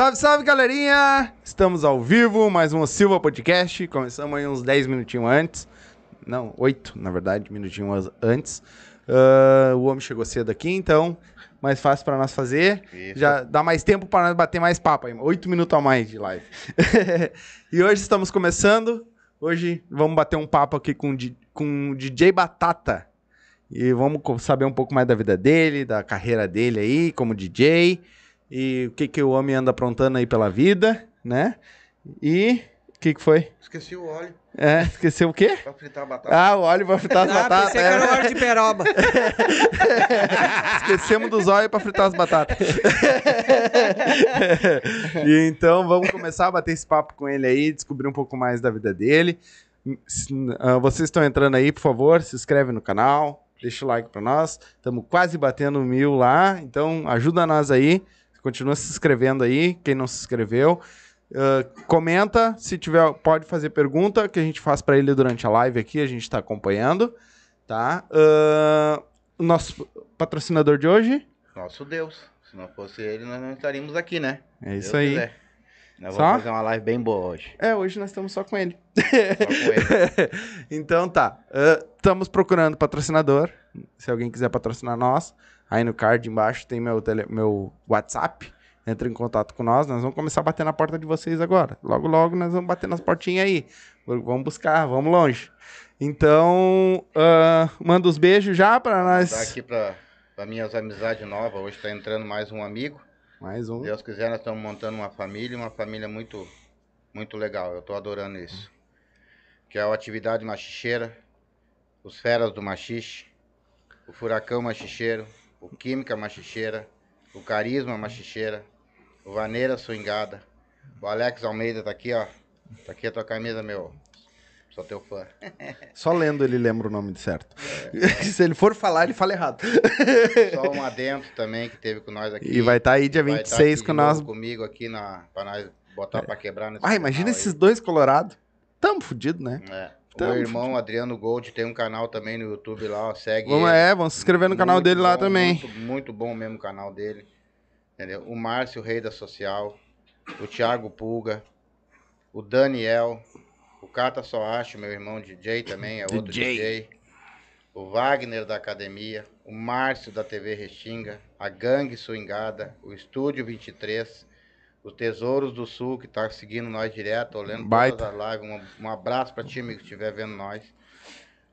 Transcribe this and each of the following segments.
Salve, salve, galerinha! Estamos ao vivo, mais um Silva Podcast. Começamos aí uns 10 minutinhos antes. Não, 8, na verdade, minutinhos antes. Uh, o homem chegou cedo aqui, então mais fácil para nós fazer. Isso. Já dá mais tempo para nós bater mais papo aí. 8 minutos a mais de live. e hoje estamos começando. Hoje vamos bater um papo aqui com, com o DJ Batata. E vamos saber um pouco mais da vida dele, da carreira dele aí como DJ e o que, que o homem anda aprontando aí pela vida, né? E o que, que foi? Esqueci o óleo. É, esqueceu o quê? Pra fritar a batata. Ah, o óleo pra fritar as ah, batatas. Pensei é. que era o óleo de peroba. Esquecemos dos óleos pra fritar as batatas. e então vamos começar a bater esse papo com ele aí, descobrir um pouco mais da vida dele. Ah, vocês estão entrando aí, por favor, se inscreve no canal, deixa o like pra nós. Estamos quase batendo mil lá, então ajuda nós aí. Continua se inscrevendo aí, quem não se inscreveu. Uh, comenta, se tiver, pode fazer pergunta que a gente faz para ele durante a live aqui, a gente está acompanhando, tá? Uh, nosso patrocinador de hoje? Nosso Deus. Se não fosse ele, nós não estaríamos aqui, né? É isso Deus aí. Quiser. Nós só? vamos fazer uma live bem boa hoje. É, hoje nós estamos só com ele. Só com ele. então tá. Uh, estamos procurando patrocinador. Se alguém quiser patrocinar nós, Aí no card embaixo tem meu, tele, meu WhatsApp. Entra em contato com nós. Nós vamos começar a bater na porta de vocês agora. Logo, logo nós vamos bater nas portinhas aí. Vamos buscar, vamos longe. Então, uh, manda os beijos já para nós. Vou aqui para minhas amizades novas. Hoje está entrando mais um amigo. Mais um. Se Deus quiser, nós estamos montando uma família, uma família muito, muito legal. Eu estou adorando isso. Que é a atividade machicheira, os feras do machixe, o furacão machicheiro, o Química Machicheira, o Carisma Machicheira, o Vaneira Swingada, o Alex Almeida tá aqui, ó. Tá aqui a tua camisa, meu. Sou teu fã. Só lendo ele lembra o nome certo. É, Se ele for falar, ele fala errado. Só um adentro também que teve com nós aqui. E vai estar tá aí dia 26 tá com nós. Comigo aqui na, pra nós botar é. pra quebrar nesse Ah, imagina esses aí. dois colorados. Tamo fudido, né? É. O meu irmão Adriano Gold tem um canal também no YouTube lá, ó, segue. Vamos, é, vamos se inscrever no canal muito dele bom, lá também. Muito, muito bom mesmo o canal dele. Entendeu? O Márcio, rei da social. O Thiago Pulga. O Daniel. O Cata Soacho, meu irmão DJ também, é outro DJ. DJ. O Wagner da academia. O Márcio da TV Restinga. A Gangue Swingada. O Estúdio 23 os Tesouros do Sul, que tá seguindo nós direto, olhando Baita. todas as lives. Um, um abraço para ti, amigo, que estiver vendo nós.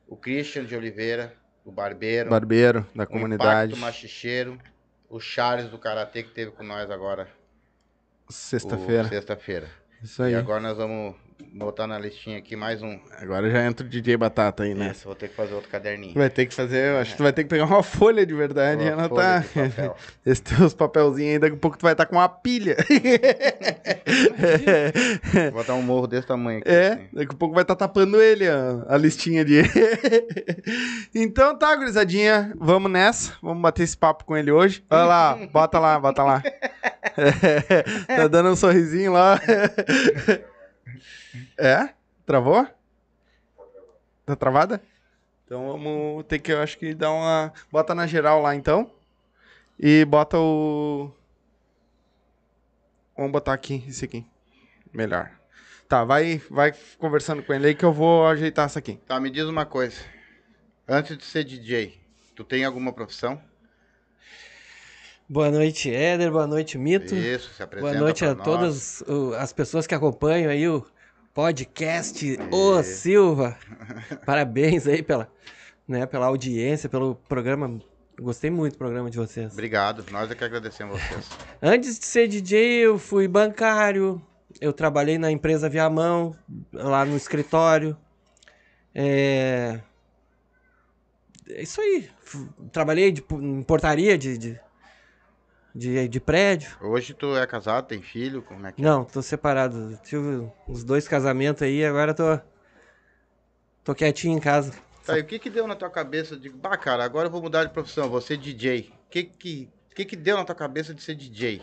O Christian de Oliveira, o Barbeiro. Barbeiro, da o comunidade. O Machicheiro. O Charles do Karatê, que teve com nós agora. Sexta-feira. Sexta-feira. Isso aí. E agora nós vamos botar na listinha aqui mais um. Agora já entra o DJ Batata aí, né? Isso, vou ter que fazer outro caderninho. Vai ter que fazer, acho que tu vai ter que pegar uma folha de verdade uma e anotar. Papel. Esse teus papelzinhos aí, daqui a pouco tu vai estar com uma pilha. vou botar um morro desse tamanho aqui. É, assim. daqui a pouco vai estar tapando ele, a, a listinha de. então tá, gurizadinha, vamos nessa. Vamos bater esse papo com ele hoje. Olha lá, bota lá, bota lá. tá dando um sorrisinho lá. É? Travou? Tá travada? Então vamos ter que, eu acho que dar uma. Bota na geral lá então. E bota o. Vamos botar aqui, esse aqui. Melhor. Tá, vai, vai conversando com ele aí que eu vou ajeitar isso aqui. Tá, me diz uma coisa. Antes de ser DJ, tu tem alguma profissão? Boa noite, Éder. Boa noite, Mito. Isso, se apresenta Boa noite a nós. todas as pessoas que acompanham aí o podcast Ô Silva. Parabéns aí pela, né, pela audiência, pelo programa. Gostei muito do programa de vocês. Obrigado, nós é que agradecemos vocês. Antes de ser DJ, eu fui bancário, eu trabalhei na empresa Viamão, lá no escritório. É... é isso aí. Trabalhei de, em portaria de, de de, de prédio. Hoje tu é casado, tem filho? Como é que é? Não, tô separado. Tive uns dois casamentos aí, agora tô. tô quietinho em casa. Tá, e o que que deu na tua cabeça de, bah, cara, agora eu vou mudar de profissão, vou ser DJ. O que que, que que deu na tua cabeça de ser DJ?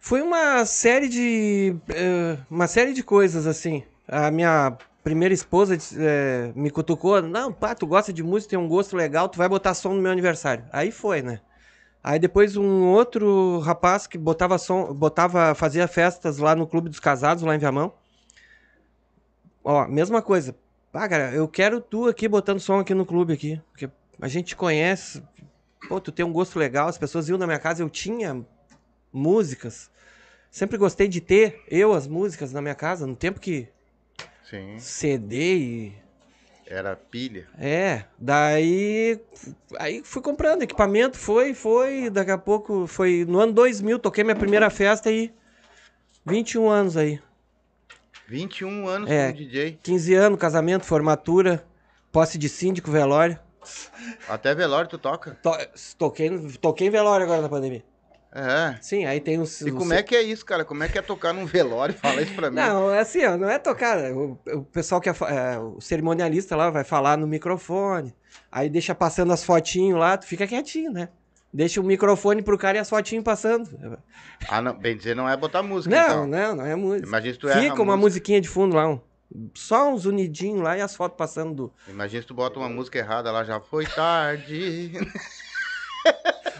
Foi uma série de. Uh, uma série de coisas, assim. A minha primeira esposa uh, me cutucou. Não, pá, tu gosta de música, tem um gosto legal, tu vai botar som no meu aniversário. Aí foi, né? Aí depois um outro rapaz que botava som, botava, fazia festas lá no Clube dos Casados, lá em Viamão. Ó, mesma coisa. Ah, cara, eu quero tu aqui botando som aqui no clube aqui. Porque a gente te conhece. Pô, tu tem um gosto legal. As pessoas iam na minha casa, eu tinha músicas. Sempre gostei de ter eu as músicas na minha casa, no tempo que Sim. CD e Era pilha. é, daí aí fui comprando equipamento, foi, foi, daqui a pouco foi no ano 2000, toquei minha primeira festa aí 21 anos aí. 21 anos É. como DJ. 15 anos, casamento, formatura, posse de síndico, velório. Até velório tu toca. To- toquei, toquei em velório agora na pandemia. É. Sim, aí tem os E como é que é isso, cara? Como é que é tocar num velório? Fala isso pra mim. Não, é assim, ó, não é tocar. O, o pessoal que é, é, o cerimonialista lá vai falar no microfone. Aí deixa passando as fotinhos lá, tu fica quietinho, né? Deixa o microfone pro cara e as fotinhos passando. Ah, não. Bem dizer, não é botar música, Não, então. não, não é música. Imagina se tu Fica uma música. musiquinha de fundo lá, um, só uns unidinhos lá e as fotos passando do. Imagina se tu bota uma música errada lá, já foi tarde.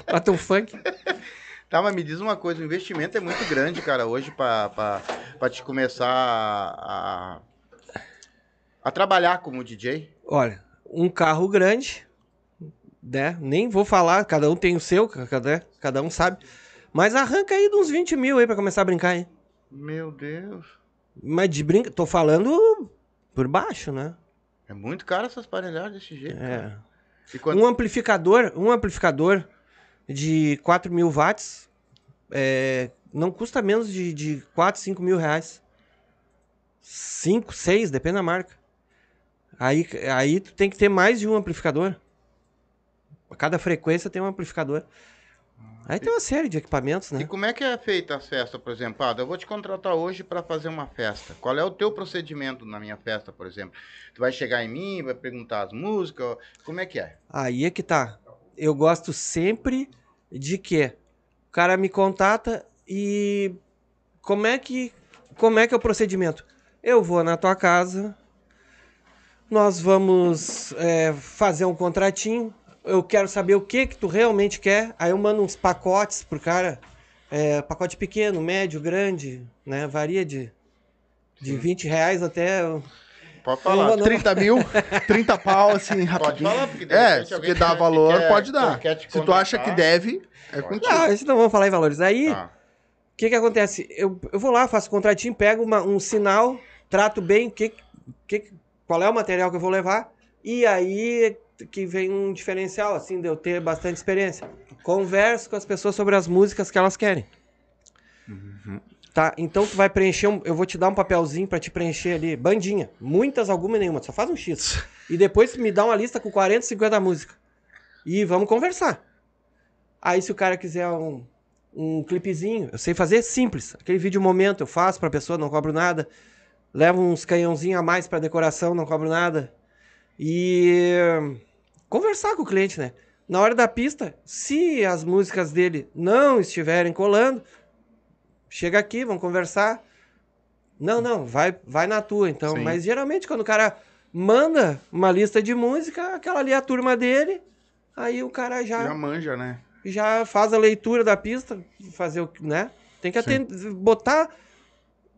Bota um funk. Tá, mas me diz uma coisa, o investimento é muito grande, cara, hoje pra te começar a, a trabalhar como DJ. Olha, um carro grande, né? Nem vou falar, cada um tem o seu, cada, cada um sabe. Mas arranca aí de uns 20 mil aí pra começar a brincar, hein? Meu Deus. Mas de brinca, tô falando por baixo, né? É muito caro essas aparelhagens desse jeito. É. Quando... Um amplificador, um amplificador de 4 mil watts é, não custa menos de, de 4, 5 mil reais. 5, 6, depende da marca. Aí, aí tu tem que ter mais de um amplificador. A cada frequência tem um amplificador. Aí tem uma série de equipamentos, E né? como é que é feita as festas, por exemplo? Ah, eu vou te contratar hoje para fazer uma festa. Qual é o teu procedimento na minha festa, por exemplo? Tu vai chegar em mim, vai perguntar as músicas, como é que é? Aí é que tá. Eu gosto sempre de que o cara me contata e como é que como é que é o procedimento? Eu vou na tua casa, nós vamos é, fazer um contratinho. Eu quero saber o que que tu realmente quer. Aí eu mando uns pacotes pro cara, é, pacote pequeno, médio, grande, né? Varia de de 20 reais até Pode falar. Eu não- 30 mil, 30 pau, assim, Pode rapidinho. falar, porque É, se alguém que dá valor, quer- pode dar. Se tu acha que deve, é Pode. contigo. Não, isso não vamos falar em valores. Aí Tá. O que que acontece? Eu, eu vou lá, faço contratinho, pego uma- um sinal, trato bem que, que, qual é o material que eu vou levar, e aí que vem um diferencial, assim, de eu ter bastante experiência. Converso com as pessoas sobre as músicas que elas querem. Tá, então tu vai preencher, um, eu vou te dar um papelzinho pra te preencher ali, bandinha, muitas, alguma e nenhuma, só faz um X. E depois me dá uma lista com 40, 50 músicas. E vamos conversar. Aí se o cara quiser um, um clipezinho, eu sei fazer simples. Aquele vídeo momento eu faço pra pessoa, não cobro nada. Levo uns canhãozinhos a mais pra decoração, não cobro nada. E conversar com o cliente, né? Na hora da pista, se as músicas dele não estiverem colando, chega aqui, vamos conversar. Não, não, vai, vai na tua, então. Sim. Mas geralmente quando o cara manda uma lista de música, aquela ali é a turma dele, aí o cara Já manja, né? já faz a leitura da pista, fazer o que, né? Tem que aten- botar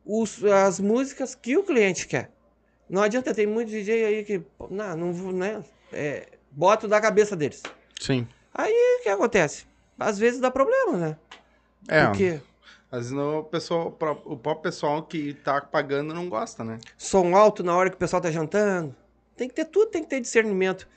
os- as músicas que o cliente quer. Não adianta, tem muito DJ aí que, não, não vou, né? É, bota da cabeça deles. Sim. Aí o que acontece? Às vezes dá problema, né? É, Porque às vezes no pessoal, o próprio pessoal que tá pagando não gosta, né? som alto na hora que o pessoal tá jantando. Tem que ter tudo, tem que ter discernimento.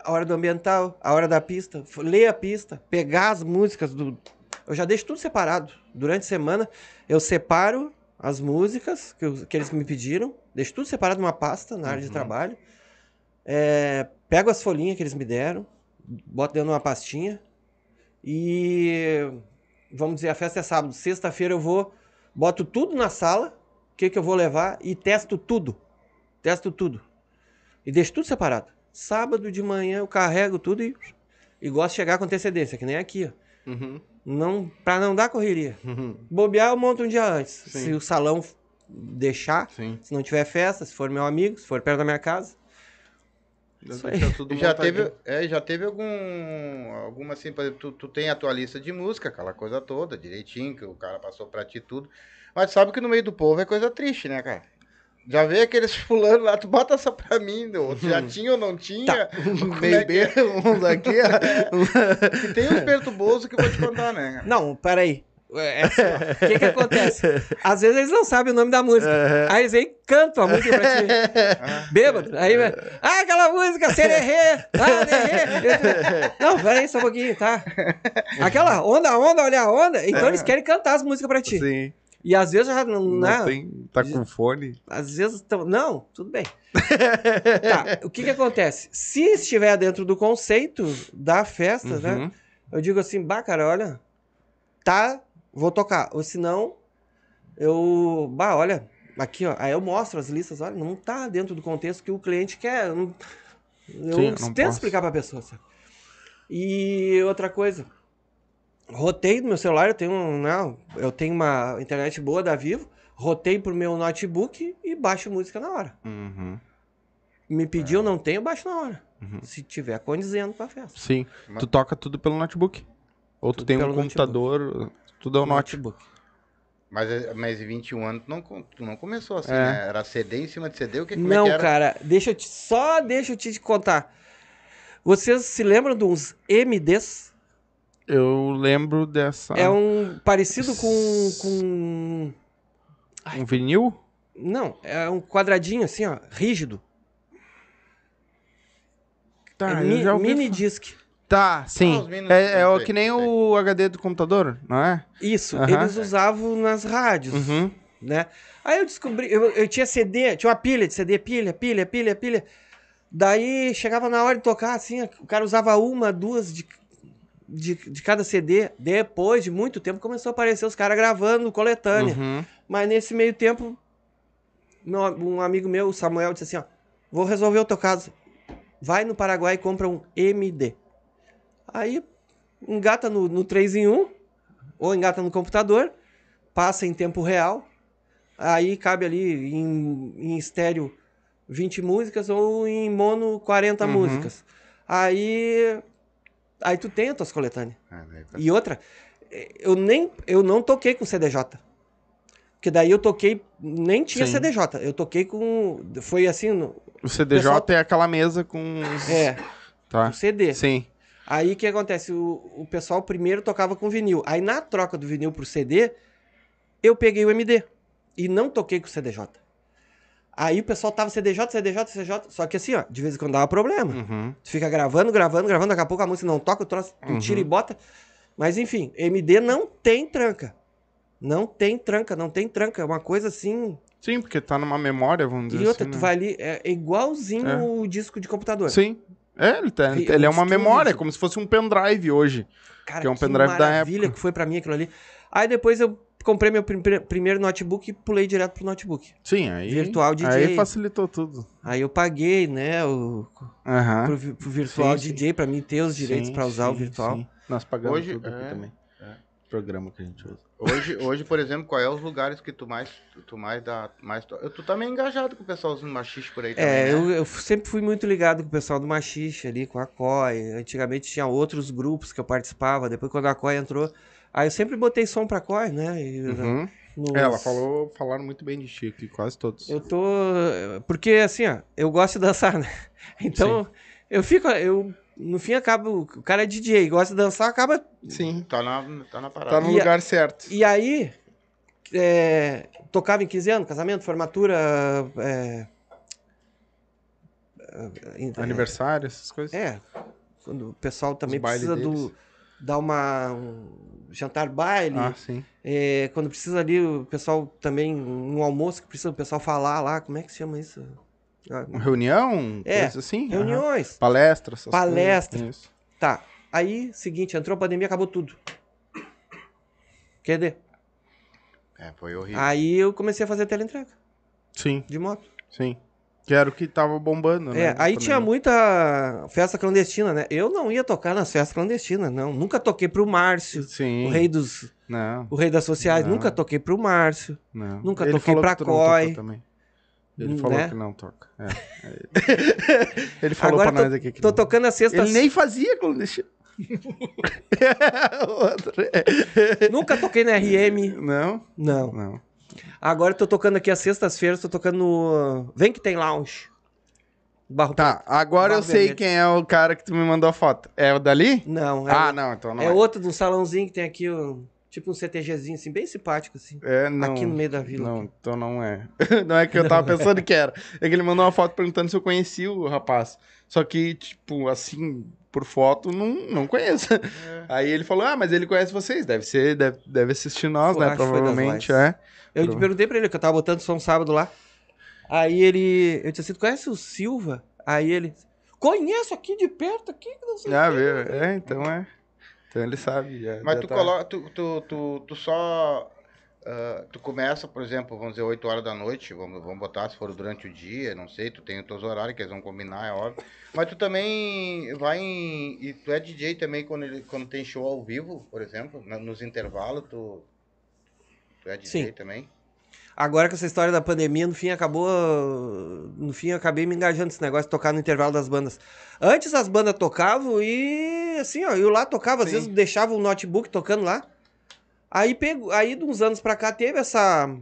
A hora do ambiental, a hora da pista, ler a pista, pegar as músicas do. Eu já deixo tudo separado. Durante a semana, eu separo as músicas que, eu- que eles me pediram, deixo tudo separado numa pasta na área de trabalho. É, pego as folhinhas que eles me deram, boto dentro de uma pastinha. E vamos dizer, a festa é sábado. Sexta-feira eu vou, boto tudo na sala, o que, que eu vou levar e testo tudo. Testo tudo. E deixo tudo separado. Sábado de manhã eu carrego tudo e, e gosto de chegar com antecedência, que nem aqui, ó. Uhum. Não, pra não dar correria. Uhum. Bobear, eu monto um dia antes. Sim. Se o salão deixar, Sim. se não tiver festa, se for meu amigo, se for perto da minha casa. Já teve, é, já teve algum, alguma assim, por exemplo, tu, tu tem a tua lista de música, aquela coisa toda, direitinho, que o cara passou pra ti tudo. Mas sabe que no meio do povo é coisa triste, né, cara? Já vê aqueles fulano lá, tu bota essa pra mim, ou tu já tinha ou não tinha. Como é que é? Bebê, uns aqui, ó. Que tem uns perturbosos que eu vou te contar, né? cara? Não, peraí. É assim, ó. O que que acontece? Às vezes eles não sabem o nome da música. Aí eles vêm e cantam a música pra ti. Bêbado. Aí, vai, ah, aquela música, sererê, ah, derê. Não, peraí só um pouquinho, tá? Aquela onda, onda, olha a onda. Então eles querem cantar as músicas pra ti. Sim. E às vezes já não, Não não tem, tá com fone. às vezes tão, não, tudo bem. tá, o que que acontece? Se estiver dentro do conceito da festa, né? Uhum. Eu digo assim, bah, cara, olha, tá, vou tocar. Ou senão, eu, bah, olha, aqui, ó, aí eu mostro as listas, olha, não tá dentro do contexto que o cliente quer. Eu, não- eu Sim, não tento posso. explicar pra pessoa, sabe? E outra coisa, rotei no meu celular, eu tenho, um, não, eu tenho uma internet boa da Vivo, rotei pro meu notebook e baixo música na hora. Uhum. Me pediu, não tenho, baixo na hora. Uhum. Se tiver condizendo pra festa. Sim. Mas- Tu toca tudo pelo notebook. Ou tu Tudo tem um computador, tudo é o notebook. Mas, é- mas em 21 anos tu não, tu não começou assim, É. né? Era CD em cima de CD, o que, como é Não, que era? cara, deixa eu te, só deixa eu te contar. Vocês se lembram de uns MDs? Eu lembro dessa. É um parecido com, com. um vinil? Não, é um quadradinho assim, ó, rígido. Tá, é eu mi- já ouvi mini falar. disc. Tá, sim. mini- é é o que nem o HD do computador, não é? Isso, eles usavam nas rádios, Uhum. né? Aí eu descobri, eu, eu tinha CD, tinha uma pilha de CD, pilha, pilha, pilha, pilha. Daí chegava na hora de tocar, assim, o cara usava uma, duas de, de, de cada CD. Depois de muito tempo começou a aparecer os caras gravando coletânea. Uhum. Mas nesse meio tempo, meu- um amigo meu, o Samuel, disse assim: ó, vou resolver o teu caso. Vai no Paraguai e compra um MD. Aí engata no, no 3 em 1, ou engata no computador, passa em tempo real. Aí cabe ali em, em estéreo 20 músicas ou em mono 40 Uhum. músicas. Aí. Aí tu tem as tuas coletâneas. Ah, E outra, eu nem eu não toquei com CDJ. Porque daí eu toquei, nem tinha Sim. CDJ. Eu toquei com. Foi assim, no, O CDJ Pessoal- é aquela mesa com. os- é, Tá. com CD. Sim. Aí o que acontece? O, o pessoal primeiro tocava com vinil. Aí na troca do vinil pro CD, eu peguei o MD. E não toquei com o CDJ. Aí o pessoal tava CDJ, CDJ, CDJ. Só que assim, ó, de vez em quando dava problema. Uhum. Tu fica gravando, gravando, gravando, daqui a pouco a música não toca, o troço, tu Uhum. tira e bota. Mas enfim, MD não tem tranca. Não tem tranca, não tem tranca. É uma coisa assim. Sim, porque tá numa memória, vamos dizer E outra, assim. tu né? vai ali, é igualzinho É. o disco de computador. Sim. É, ele, tá, E ele é o uma memória, como se fosse um pendrive hoje. Cara, Que é um pendrive da maravilha época. que foi pra mim aquilo ali. Aí depois eu comprei meu prim- primeiro notebook e pulei direto pro notebook. Sim, aí. Virtual DJ. Aí facilitou tudo. Aí eu paguei, né, o, pro, pro virtual Sim, sim. DJ pra mim ter os direitos Sim, pra usar o sim, virtual. sim. Nós pagamos Hoje- tudo aqui é, também. É. Programa que a gente usa. Hoje, hoje, por exemplo, qual é os lugares que tu mais, tu mais dá, mais Tu tá meio engajado com o pessoalzinho machista por aí também, É, né? eu, eu sempre fui muito ligado com o pessoal do Machixe ali, com a COI. Antigamente tinha outros grupos que eu participava. Depois, quando a COI entrou, aí eu sempre botei som pra COI, né? E, Uhum. nos- Ela falou, falaram muito bem de ti aqui, quase todos. Eu tô. Porque assim, ó, eu gosto de dançar, né? Então, eu fico. Eu, no fim, acabo. O cara é DJ, gosta de dançar, acaba. Sim. Tá na, tá na parada. Tá no E a- lugar certo. E aí. é, tocava em 15 anos, casamento, formatura. É, é, Aniversário, essas coisas. É. Quando o pessoal também precisa do. dar uma. Um jantar baile. Ah, sim. é, quando precisa ali, o pessoal também. Um almoço que precisa o pessoal falar lá. Como é que se chama isso? Ah, reunião, É, assim. Reuniões. Palestra, essas Palestra. coisas. Tá. Aí, seguinte, entrou a pandemia, acabou tudo. Quer dizer? É, foi horrível. Aí eu comecei a fazer teleentrega Sim, de moto. sim. Que era o que tava bombando, né? É, aí tinha muita festa clandestina, né? Eu não ia tocar nas festas clandestinas, não. Nunca toquei pro Márcio, Sim. o rei dos. Não, O rei das sociais, Não. nunca toquei pro Márcio. não. Nunca Ele toquei pra COI. também. Ele falou né? que não toca. É. Ele- falou Agora pra tô, nós aqui que tô não. tocando a sexta. Ele nem fazia clandestino. Nunca toquei na RM. Não? Não. Não. Agora eu tô tocando aqui às sextas-feiras, tô tocando no. Vem que tem lounge. Barro Tá, agora eu Barro sei vermelho. quem é o cara que tu me mandou a foto. É o dali? Não, é, Ah, não, então não é é. outro de um salãozinho que tem aqui, um, tipo um CTGzinho, assim, bem simpático, assim. É, não. Aqui no meio da vila. Não, então não é. Não é que eu tava pensando que era. É que ele mandou uma foto perguntando se eu conhecia o rapaz. Só que, tipo, assim, por foto, não, não conheço. É. Aí ele falou, ah, mas ele conhece vocês. Deve ser, deve, deve assistir nós, Eu né? Provavelmente, é. Eu perguntei pra ele, que eu tava botando som sábado lá. Aí ele. Eu disse assim, tu conhece o Silva? Aí ele. Conheço aqui de perto, aqui, que não sei Ah, quê." viu? É, então é. Então ele sabe. já- Mas já tu tá- coloca, tu, tu, tu, tu só. ah, tu começa, por exemplo, vamos dizer, 8 horas da noite, vamos, vamos botar se for durante o dia, não sei, tu tem os teus horários que eles vão combinar, é óbvio. Mas tu também vai em. E tu é DJ também quando, ele, quando tem show ao vivo, por exemplo, na- nos intervalos, tu. Tu é DJ Sim. também? Agora com essa história da pandemia, no fim acabou. No fim eu acabei me engajando nesse negócio de tocar no intervalo das bandas. Antes as bandas tocavam e assim, ó, eu lá tocava, às Sim. vezes deixava o notebook tocando lá. Aí pego, aí de uns anos pra cá teve essa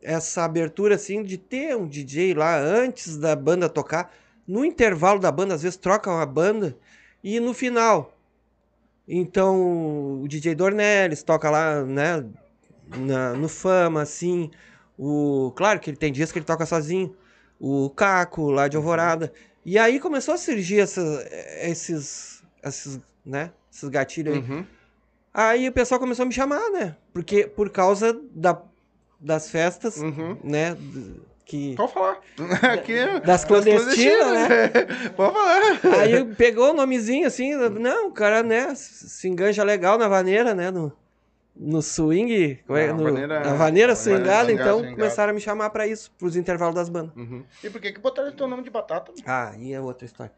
essa abertura assim de ter um DJ lá antes da banda tocar. No intervalo da banda, às vezes troca uma banda e no final. Então, o DJ Dornelles toca lá, né, na- no Fama, assim. O, claro que ele tem dias que ele toca sozinho. O Caco, lá de Alvorada. E aí começou a surgir essa- esses, esses, né, esses gatilhos aí. Uhum. Aí o pessoal começou a me chamar, né? Porque, por causa da, das festas, Uhum. né, que... Pode falar. Aqui, é- Das clandestinas, né? Pode falar. Aí pegou o nomezinho assim, não, o cara, né, se enganja legal na vaneira, né, no, no swing, como é? Na no, vaneira- na vaneira swingada, então swingada. começaram a me chamar pra isso, pros intervalos das bandas. Uhum. E por que que botaram teu nome de batata? Ah, e é outra história.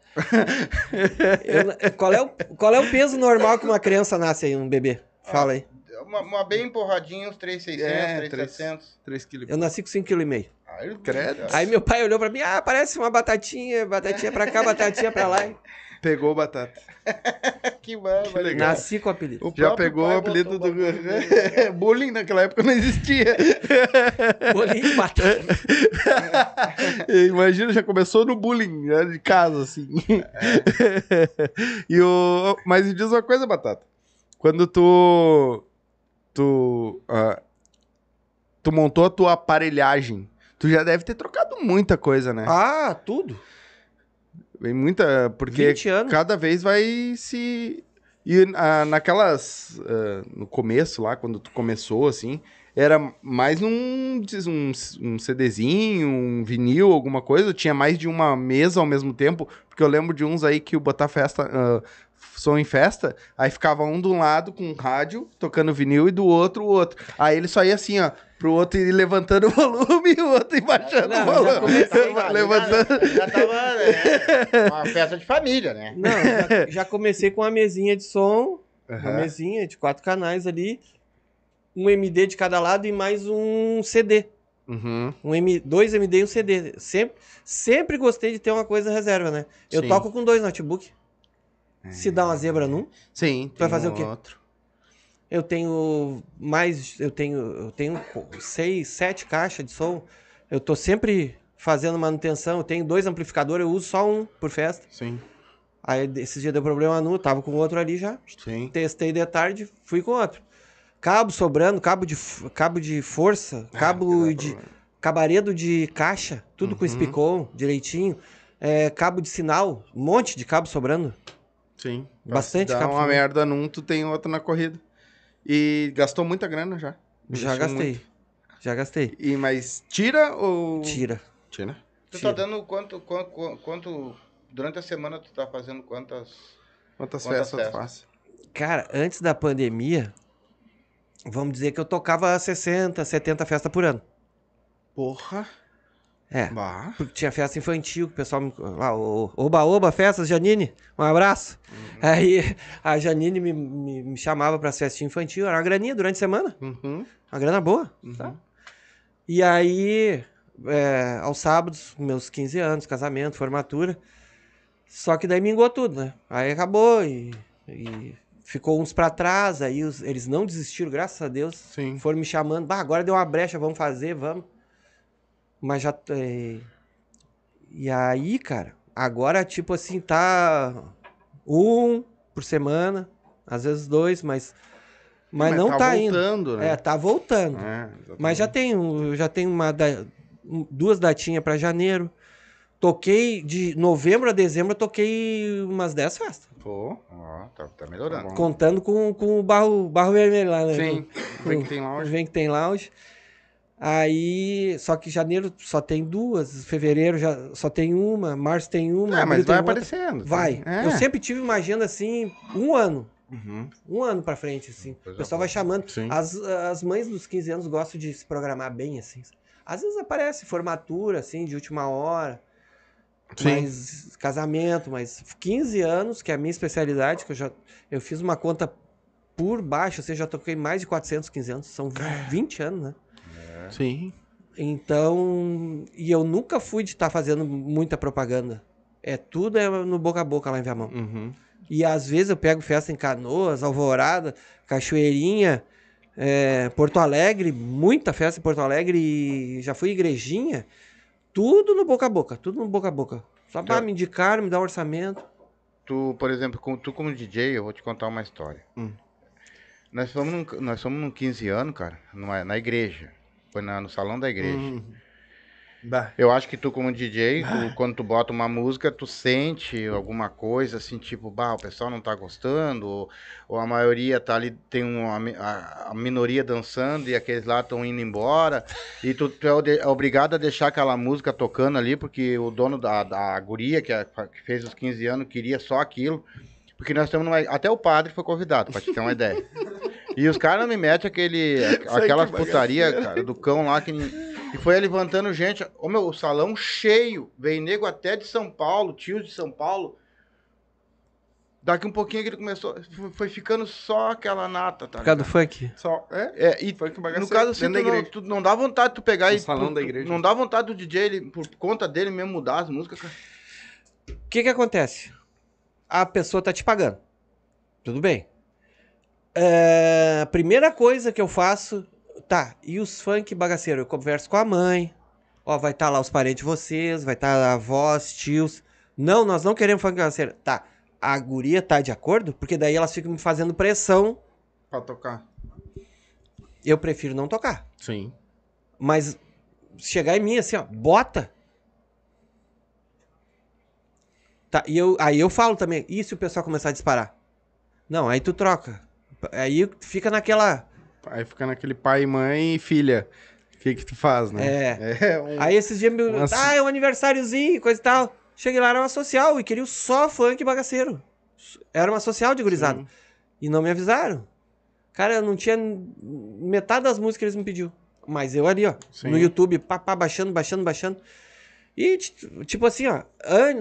Eu- qual, é o, qual é o peso normal que uma criança nasce aí, um bebê? Fala aí. Uma, uma bem empurradinha, uns 3,600, É, 3,700. 3 quilos. Eu nasci com 5,5 kg. Aí, Credo. Aí meu pai olhou pra mim, ah, parece uma batatinha, batatinha pra cá, batatinha pra lá. Pegou batata. que mano, Que legal. Nasci com o apelido. O Já pegou o apelido do. bagulho Bullying naquela época não existia. Bolinho de batata. Imagina, já começou no bullying, né, de casa, assim. e o... Mas me diz uma coisa, Batata. Quando tu... Tu... ah, tu montou a tua aparelhagem, tu já deve ter trocado muita coisa, né? Ah, tudo. Vem muita... Porque 20 anos. cada vez vai se... E ah, naquelas... ah, no começo lá, quando tu começou, assim... Era mais num um, um CDzinho, um vinil, alguma coisa. Tinha mais de uma mesa ao mesmo tempo. Porque eu lembro de uns aí que o botar festa, ah, som em festa, aí ficava um de um lado com um rádio, tocando vinil, e do outro o outro. Aí ele só ia assim, ó, pro outro ir levantando o volume e o outro ir baixando Não, o já volume. comecei, Já, levantando. já tava né, uma festa de família, né? Não, já, já comecei com uma mesinha de som, uma Aham. mesinha de quatro canais ali, um MD de cada lado e mais um CD. Uhum. Um M, dois MD e um CD. Sempre, sempre gostei de ter uma coisa reserva, né? Eu Sim. toco com dois notebook. Se dá uma zebra num, Sim. Vai fazer um o quê? Outro. eu tenho mais, eu tenho, eu tenho seis, sete caixas de som. Eu tô sempre fazendo manutenção. Eu tenho dois amplificadores, eu uso só um por festa. Sim. Aí esses dias deu problema no, tava com outro ali já. Sim. Testei de tarde, fui com outro. Cabo sobrando, cabo de, cabo de força, cabo Ah, dá de problema. cabaredo de caixa, tudo com Uhum. espicom, direitinho. É, cabo de sinal, um monte de cabo sobrando. Sim. Bastante Dá uma merda num, tu tem outro na corrida. E gastou muita grana já. Já gastei. muito. Já gastei. E, mas tira ou... Tira. Tira. Tu Tira. tá dando quanto, quanto, quanto. Durante a semana tu tá fazendo quantas. Quantas, Quantas festas tu festas? faz? Cara, antes da pandemia, vamos dizer que eu tocava 60, 70 festas por ano. Porra. É. Bah. Porque tinha festa infantil, que o pessoal me. Lá, o Oba Oba Festas, Janine, um abraço. Aí a Janine me, me, me chamava pra festinha infantil, era uma graninha durante a semana, Uhum. uma grana boa, Uhum. tá? E aí é, aos sábados, meus 15 anos, casamento, formatura. Só que daí mingou tudo, né? Aí acabou e, e ficou uns pra trás, aí os- eles não desistiram, graças a Deus. Sim. Foram me chamando, bah, agora deu uma brecha, vamos fazer, vamos. Mas já. é, E aí, cara, agora, tipo assim, tá um por semana, às vezes dois, mas. Mas, não tá, indo. voltando, né? É, tá voltando. É. Mas já tenho, já tenho uma da- duas datinhas pra janeiro. Toquei de novembro a dezembro, toquei umas 10 festas. Pô, ó, tá, tá melhorando. Tá. Contando com, com o barro, barro vermelho lá, né? Sim. Com- Vem que tem lounge. Vem que tem lounge. Aí, só que janeiro só tem duas, fevereiro já só tem uma, março tem uma, É, mas vai outra. aparecendo. Vai. É. Eu sempre tive uma agenda assim, um ano. Uhum. Um ano pra frente, assim. Coisa o pessoal boa. vai chamando. Sim. As, as mães dos 15 anos gostam de se programar bem, assim. Às vezes aparece formatura, assim, de última hora. Sim. Mas casamento, mas 15 anos, que é a minha especialidade, que eu já eu fiz uma conta por baixo, ou seja, já toquei mais de 415 anos, são 20 anos, né? Sim. Então, e eu nunca fui de estar fazendo muita propaganda. É tudo é no boca a boca lá em Viamão. Uhum. E às vezes eu pego festa em Canoas, Alvorada, Cachoeirinha, é, Porto Alegre, muita festa em Porto Alegre, e já fui igrejinha, tudo no boca a boca, tudo no boca a boca. Só pra Já- me indicar, me dar orçamento. Tu, por exemplo, com- tu como DJ, eu vou te contar uma história. Hum. Nós fomos num, nós fomos num 15 anos, cara, numa, na igreja. Foi na- no salão da igreja. Bah. Eu acho que tu, como DJ, tu- quando tu bota uma música, tu sente alguma coisa assim, tipo, bah, o pessoal não tá gostando, ou, ou a maioria tá ali, tem uma, a, a minoria dançando e aqueles lá estão indo embora, e tu, tu é é obrigado a deixar aquela música tocando ali, porque o dono da, da guria, que, é- que fez os 15 anos, queria só aquilo. Porque nós estamos numa. Até o padre foi convidado, pra te ter uma ideia. E os caras me metem aquele. aquelas que putaria, cara, do cão lá que. E foi levantando gente. Ô meu, o salão cheio. Veio nego até de São Paulo, tios de São Paulo. Daqui um pouquinho que ele começou. foi- ficando só aquela nata, tá? Por causa do funk. Só. É. É, e Funk no caso assim, tu não, tu não dá vontade de tu pegar No e. salão por- da igreja. Não dá vontade do DJ, ele, por conta dele mesmo, mudar as músicas, cara. O que que acontece? A pessoa tá te pagando. Tudo bem. É, a primeira coisa que eu faço, tá, e os funk bagaceiro? Eu converso com a mãe, ó, vai estar lá os parentes de vocês, vai estar avós, tios. Não, nós não queremos funk bagaceiro. Tá, a guria tá de acordo? Porque daí elas ficam me fazendo pressão, Pra tocar. eu prefiro não tocar. Sim. Mas chegar em mim assim, ó, bota. Tá, e eu, aí eu falo também, e se o pessoal começar a disparar? Não, aí tu troca. Aí fica naquela. Aí fica naquele pai, mãe e filha. O que que tu faz, né? É. É um... Aí esses dias me. Nossa. Ah, é um aniversáriozinho, coisa e tal. Cheguei lá, era uma social e queriam só funk bagaceiro. Era uma social de gurizada. Sim. E não me avisaram. Cara, eu não tinha metade das músicas que eles me pediu. Mas eu ali, ó, Sim. no YouTube, pá, pá, baixando, baixando, baixando. E, ti- tipo assim, ó,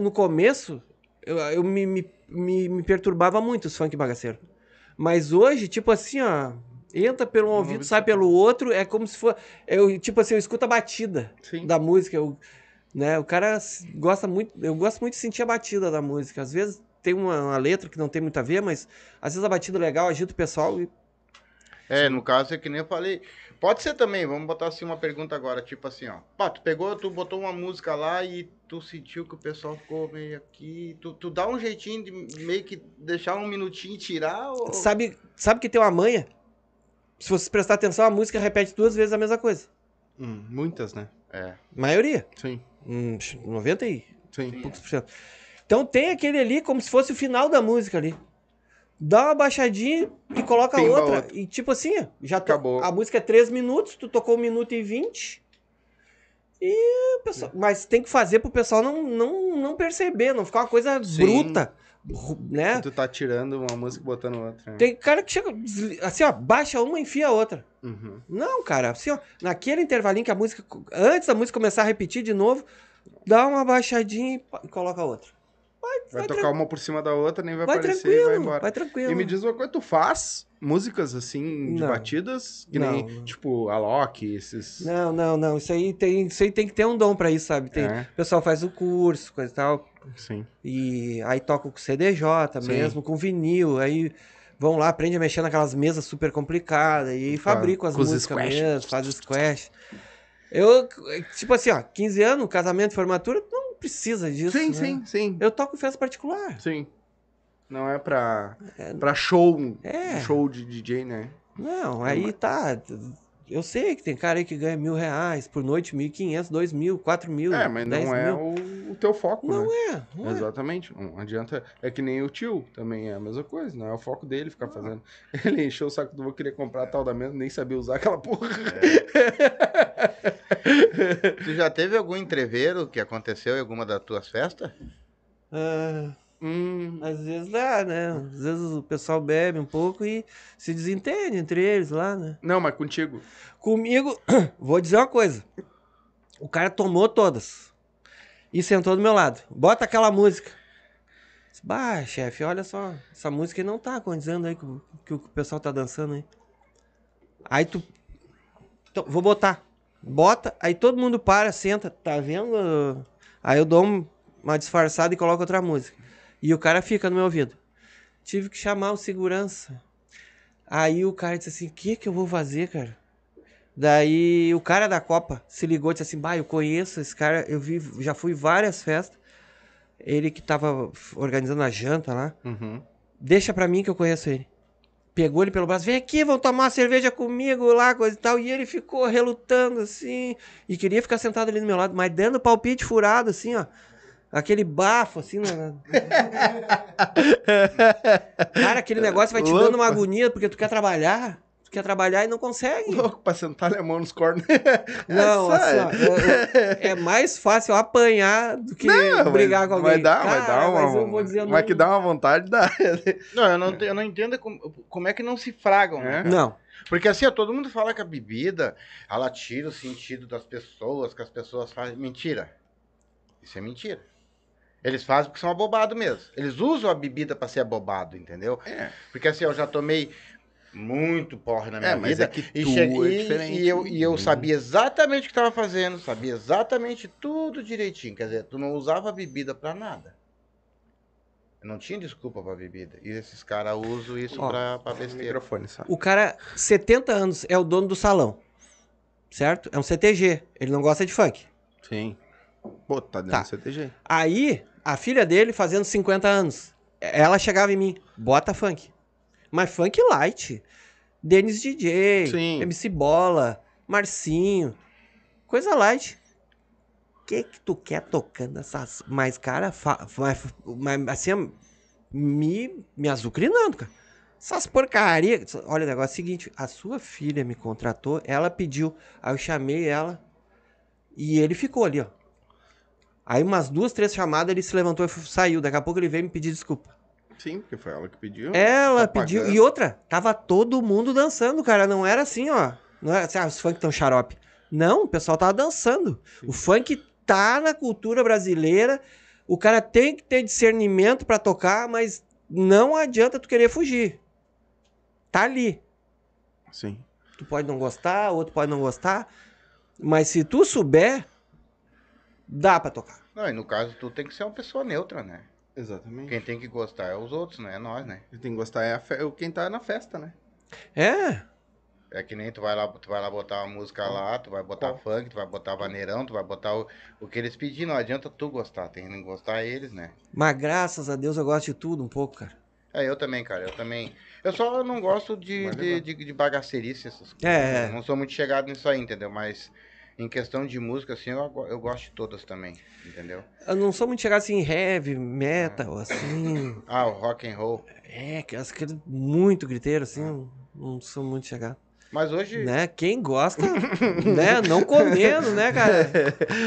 no começo, eu, eu me, me, me, me perturbava muito os funk bagaceiro. Mas hoje, tipo assim, ó, entra pelo um ouvido, sai pelo outro, é como se for. Eu, tipo assim, eu escuto a batida Sim. da música. Eu, né, o cara gosta muito. Eu gosto muito de sentir a batida da música. Às vezes tem uma, uma letra que não tem muito a ver, mas às vezes a batida é legal, agita o pessoal e. É, no caso é que nem eu falei. Pode ser também, vamos botar assim uma pergunta agora, tipo assim, ó. Pá, tu pegou, tu botou uma música lá e tu sentiu que o pessoal ficou meio aqui. Tu, tu dá um jeitinho de meio que deixar um minutinho e tirar ou. Sabe, sabe que tem uma manha? Se você prestar atenção, a música repete duas vezes a mesma coisa. Hum, muitas, né? É. Maioria. Sim. Hum, 90 e Sim. poucos por cento. Então tem aquele ali como se fosse o final da música ali. Dá uma baixadinha e coloca Pimba outra. outra. E tipo assim, já to- Acabou. A música é 3 minutos, tu tocou 1 minuto e 20. E pessoal. Mas tem que fazer pro pessoal não, não, não perceber, não ficar uma coisa Sim. bruta. ru- Né? Tu tá tirando uma música e botando outra. né? Tem cara que chega. Assim, ó, baixa uma e enfia a outra. Uhum. Não, cara, assim, ó, naquele intervalinho que a música. Antes da música começar a repetir de novo, dá uma baixadinha e coloca outra. Vai, vai tocar uma por cima da outra, nem vai, Vai aparecer e vai vai, embora. tranquilo. E me diz uma coisa, tu faz músicas assim, de Não. batidas? Que Não, nem, não. tipo, a Loki, esses. Não, não, não. Isso aí tem, isso aí tem que ter um dom pra isso, sabe? Tem, É. O pessoal faz o curso, coisa e tal. Sim. E aí toca com CDJ Sim. mesmo, com vinil. Aí vão lá, aprende a mexer naquelas mesas super complicadas. E fabricam as com músicas squash. mesmo, faz squash. Eu, tipo assim, ó, 15 anos, casamento, formatura, não precisa disso. Sim, né? sim, sim. Eu toco em festa particular. Sim. Não é pra, pra show, É. show de DJ, né? Não, aí tá. Eu sei que tem cara aí que ganha mil reais por noite, mil e quinhentos, dois mil, quatro mil, É, mas dez não é mil. o, o teu foco, Não né? é, não é. Exatamente. Não adianta. É que nem o tio também é a mesma coisa. Não é o foco dele ficar fazendo. Ele encheu o saco do vou querer comprar a tal da mesa, nem sabia usar aquela porra. Tu já teve algum entreveiro que aconteceu em alguma das tuas festas? Ah, Hum, às vezes dá, né? Às vezes o pessoal bebe um pouco e se desentende entre eles lá, né? não, mas contigo. Comigo, vou dizer uma coisa. O cara tomou todas e sentou do meu lado. Bota aquela música. Bah, chefe, olha só. Essa música aí não tá condizendo aí com o que o pessoal tá dançando aí. Aí tu. Então, vou botar. Bota, aí todo mundo para, senta. Tá vendo? Aí eu dou um- uma disfarçada e coloco outra música. E o cara fica no meu ouvido. Tive que chamar o segurança. Aí o cara disse assim: O que que eu vou fazer, cara? Daí o cara da Copa se ligou e disse assim: Bah, eu conheço esse cara, eu vi, já fui várias festas. Ele que tava organizando a janta lá. Uhum. Deixa pra mim que eu conheço ele. Pegou ele pelo braço, vem aqui, vamos tomar uma cerveja comigo lá, coisa e tal. E ele ficou relutando assim. E queria ficar sentado ali do meu lado, mas dando palpite furado, assim, ó. Aquele bafo, assim. Na... na- Cara, aquele negócio vai te dando uma agonia porque tu quer trabalhar. Quer trabalhar e não consegue. Louco pra sentar alemão nos cornos. Não, Essa assim, ó, eu- eu- é mais fácil apanhar do que brigar com alguém. Vai dar, vai Cara, dar uma. Mas eu vou dizer, eu mas não- que dá uma vontade, dá. Não, eu não, eu não entendo como, como é que não se fragam, né? É. Não. Porque assim, ó, todo mundo fala que a bebida, ela tira o sentido das pessoas, que as pessoas fazem. Mentira. Isso é mentira. Eles fazem porque são abobados mesmo. Eles usam a bebida pra ser abobado, entendeu? É. Porque assim, eu já tomei muito porre na minha É, mas vida. é que e, tu cheguei, é diferente. e eu, e eu sabia exatamente o que estava fazendo, sabia exatamente tudo direitinho. Quer dizer, tu não usava bebida pra nada. Eu não tinha desculpa pra bebida. E esses caras usam isso Ó, pra, pra O besteira. microfone, sabe? O cara, 70 anos, é o dono do salão. Certo? É um CTG. Ele não gosta de funk. Sim. Pô, tá dentro Tá. do CTG. Aí, a filha dele, fazendo 50 anos, ela chegava em mim, bota funk. Mas funk light. Denis DJ, Sim. MC Bola, Marcinho. Coisa light. O que que tu quer tocando essas... Mas, cara, fa... mas, mas, assim, me, me azucrinando, cara. Essas porcarias. Olha, o negócio é o seguinte: a sua filha me contratou, ela pediu. Aí eu chamei ela e ele ficou ali, ó. Aí umas duas, três chamadas, ele se levantou e saiu. Daqui a pouco ele veio me pedir desculpa. Sim, porque foi ela que pediu. Ela Tá pediu. pagando. E outra, tava todo mundo dançando, cara. Não era assim, ó. Não era assim, ah, os funk tão xarope. Não, o pessoal tava dançando. O funk tá na cultura brasileira. O cara tem que ter discernimento pra tocar, mas não adianta tu querer fugir. Tá ali. Sim. Tu pode não gostar, outro pode não gostar. Mas se tu souber, dá pra tocar. Não, e no caso, tu tem que ser uma pessoa neutra, né? Exatamente. Quem tem que gostar é os outros, não é nós, né? Quem tem que gostar é a fe... quem tá na festa, né? É, É que nem tu vai lá, tu vai lá botar uma música lá, tu vai botar funk, tu vai botar vaneirão, tu vai botar o, o que eles pedirem. Não adianta tu gostar, tem que gostar eles, né? mas graças a Deus eu gosto de tudo um pouco, cara. É, eu também, cara, eu também. Eu só não gosto de, Vai de, de, de bagaceirice, essas coisas. É. Eu Não sou muito chegado nisso aí, entendeu? Mas em questão de música, assim, eu, eu gosto de todas também, entendeu? Eu não sou muito chegado assim em heavy, metal, assim. Ah, o rock and roll. É, que as muito griteiro, assim, não, não sou muito chegado. Mas hoje, Né? Quem gosta, né? Não comendo, né, cara?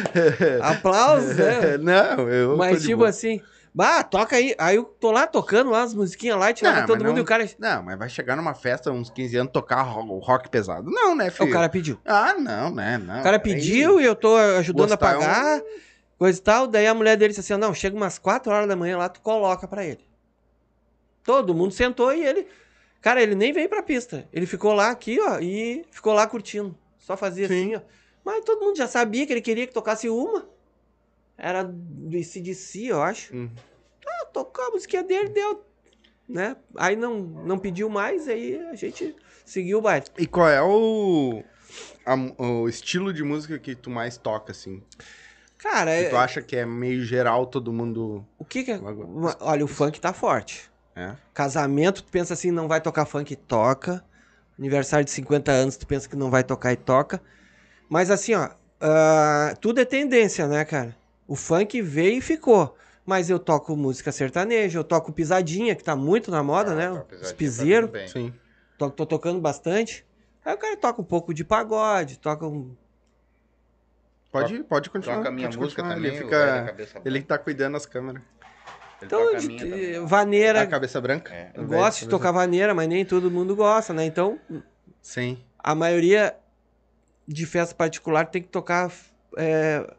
Aplausos, né? Não, eu. Mas tipo assim, bah, toca aí. Aí eu tô lá tocando lá as musiquinhas light lá Não, todo mundo não- e o cara. Não, mas vai chegar numa festa, uns 15 anos, tocar ro- rock pesado. Não, né, filho? O cara pediu. Ah, não, né? Não, O cara peraí. pediu e eu tô ajudando Gostar a é um- pagar. Coisa e tal. Daí a mulher dele disse assim: não, chega umas 4 horas da manhã lá, tu coloca pra ele. Todo mundo sentou e ele. Cara, ele nem veio pra pista. Ele ficou lá aqui, ó, e ficou lá curtindo. Só fazia Sim. assim, ó. Mas todo mundo já sabia que ele queria que tocasse uma. Era do ICDC, eu acho. Hum. Ah, tocou a musiquinha dele, deu. Né? Aí não, não pediu mais, aí a gente seguiu o baile. E qual é o, a- o estilo de música que tu mais toca, assim? Cara, Que é- tu acha que é meio geral, todo mundo... o que que é. Olha, o funk tá forte. É? Casamento, tu pensa assim, não vai tocar funk, toca. Aniversário de 50 anos, tu pensa que não vai tocar e toca. Mas assim, ó, ah, tudo é tendência, né, cara? O funk veio e ficou. Mas eu toco música sertaneja, eu toco pisadinha, que tá muito na moda, Ah, né? tá, Os tá piseiros, bem. Sim. tô, tô tocando bastante. Aí o cara toca um pouco de pagode, toca um. Pode, pode continuar. Toca a minha pode música continuar. também, Ele, velho da fica, ele tá cuidando das câmeras. Ele Então, de- minha também. A vaneira. cabeça branca? É. Eu gosto de tocar vaneira, mas nem todo mundo gosta, né? Então, Sim. a maioria de festa particular tem que tocar é,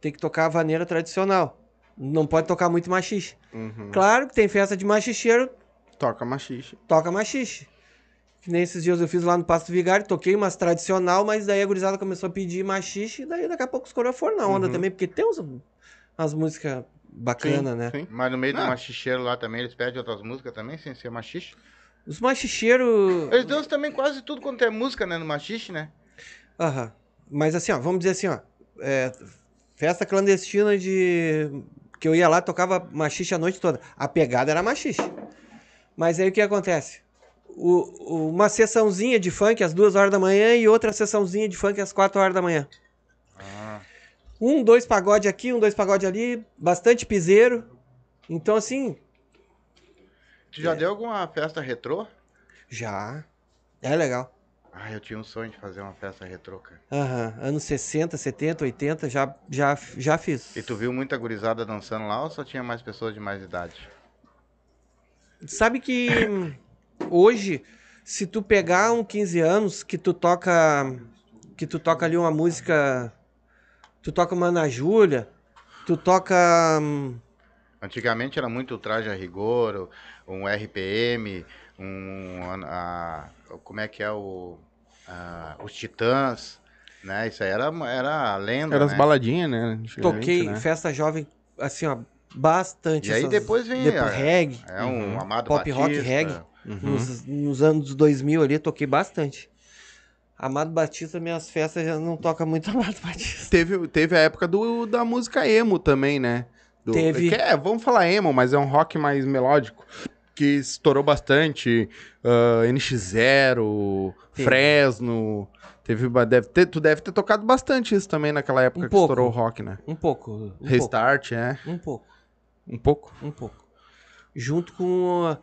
tem que tocar a vaneira tradicional. Não pode tocar muito machixe. Uhum. Claro que tem festa de machicheiro, Toca machixe. toca machixe. Que nem esses dias eu fiz lá no Pasto Vigário, toquei umas tradicional, mas daí a gurizada começou a pedir machixe, e daí daqui a pouco os coroas foram na onda Uhum. também, porque tem uns, umas músicas bacanas, né? Sim. Mas no meio do Ah. machicheiro lá também, eles pedem outras músicas também, sem ser machixe. Os machicheiros... Eles dançam também quase tudo quanto é música, né, no machixe, né? Aham. Mas assim, ó, vamos dizer assim, ó. é, festa clandestina de. Que eu ia lá, tocava machixe a noite toda. A pegada era machixe. Mas aí o que acontece? O- uma sessãozinha de funk às duas horas da manhã e outra sessãozinha de funk às quatro horas da manhã. Ah, Um, dois pagode aqui, um, dois pagode ali, bastante piseiro. Então, assim, tu já deu alguma festa retrô? já. É legal. Ah, eu tinha um sonho de fazer uma festa retrô, cara. Aham. Anos 60, 70, 80, já, já, já fiz. E tu viu muita gurizada dançando lá ou só tinha mais pessoas de mais idade? Sabe que hoje, se tu pegar um 15 anos que tu toca que tu toca ali uma música, tu toca uma Ana Júlia, tu toca hum, Antigamente era muito traje a rigor, um RPM, um. a- como é que é o. os Titãs, né? Isso aí era, era a lenda. Era as né? baladinhas, né? toquei né? festa jovem assim, ó, bastante E aí essas- depois vem depois a- reggae, É um Uhum. amado Pop rock, Batista. reggae. Uhum. nos, nos anos 2000 ali, toquei bastante. Amado Batista, minhas festas já não toca muito Amado Batista. Teve, teve a época do, da música emo também, né? Do- Teve. que é, vamos falar emo, mas é um rock mais melódico. Que estourou bastante. ah, NX0, Teve. Fresno. Teve, deve ter, tu deve ter tocado bastante isso também naquela época Um que pouco. estourou o rock, né? Um pouco. Um pouco. Restart, é. Um pouco. Um pouco. Um pouco. Junto com.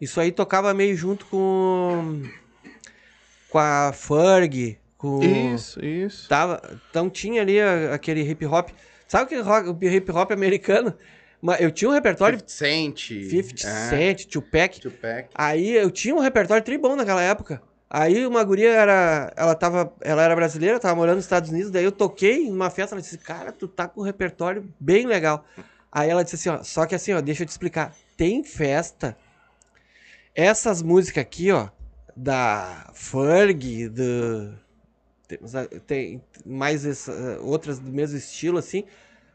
Isso aí tocava meio junto com. Com a Ferg. Com. Isso, isso. Tava, então tinha ali aquele hip hop. Sabe aquele rock, o hip hop americano? Mas eu tinha um repertório 50 Cent. 50 é, Cent, Tupac. Tupac. Aí eu tinha um repertório tribom naquela época. Aí uma guria era. Ela tava. Ela era brasileira, tava morando nos Estados Unidos, daí eu toquei numa festa, ela disse, cara, tu tá com um repertório bem legal. Aí ela disse assim, ó, só que assim, ó, deixa eu te explicar. Tem festa. Essas músicas aqui, ó, da Ferg, do. Tem mais essa- outras do mesmo estilo, assim.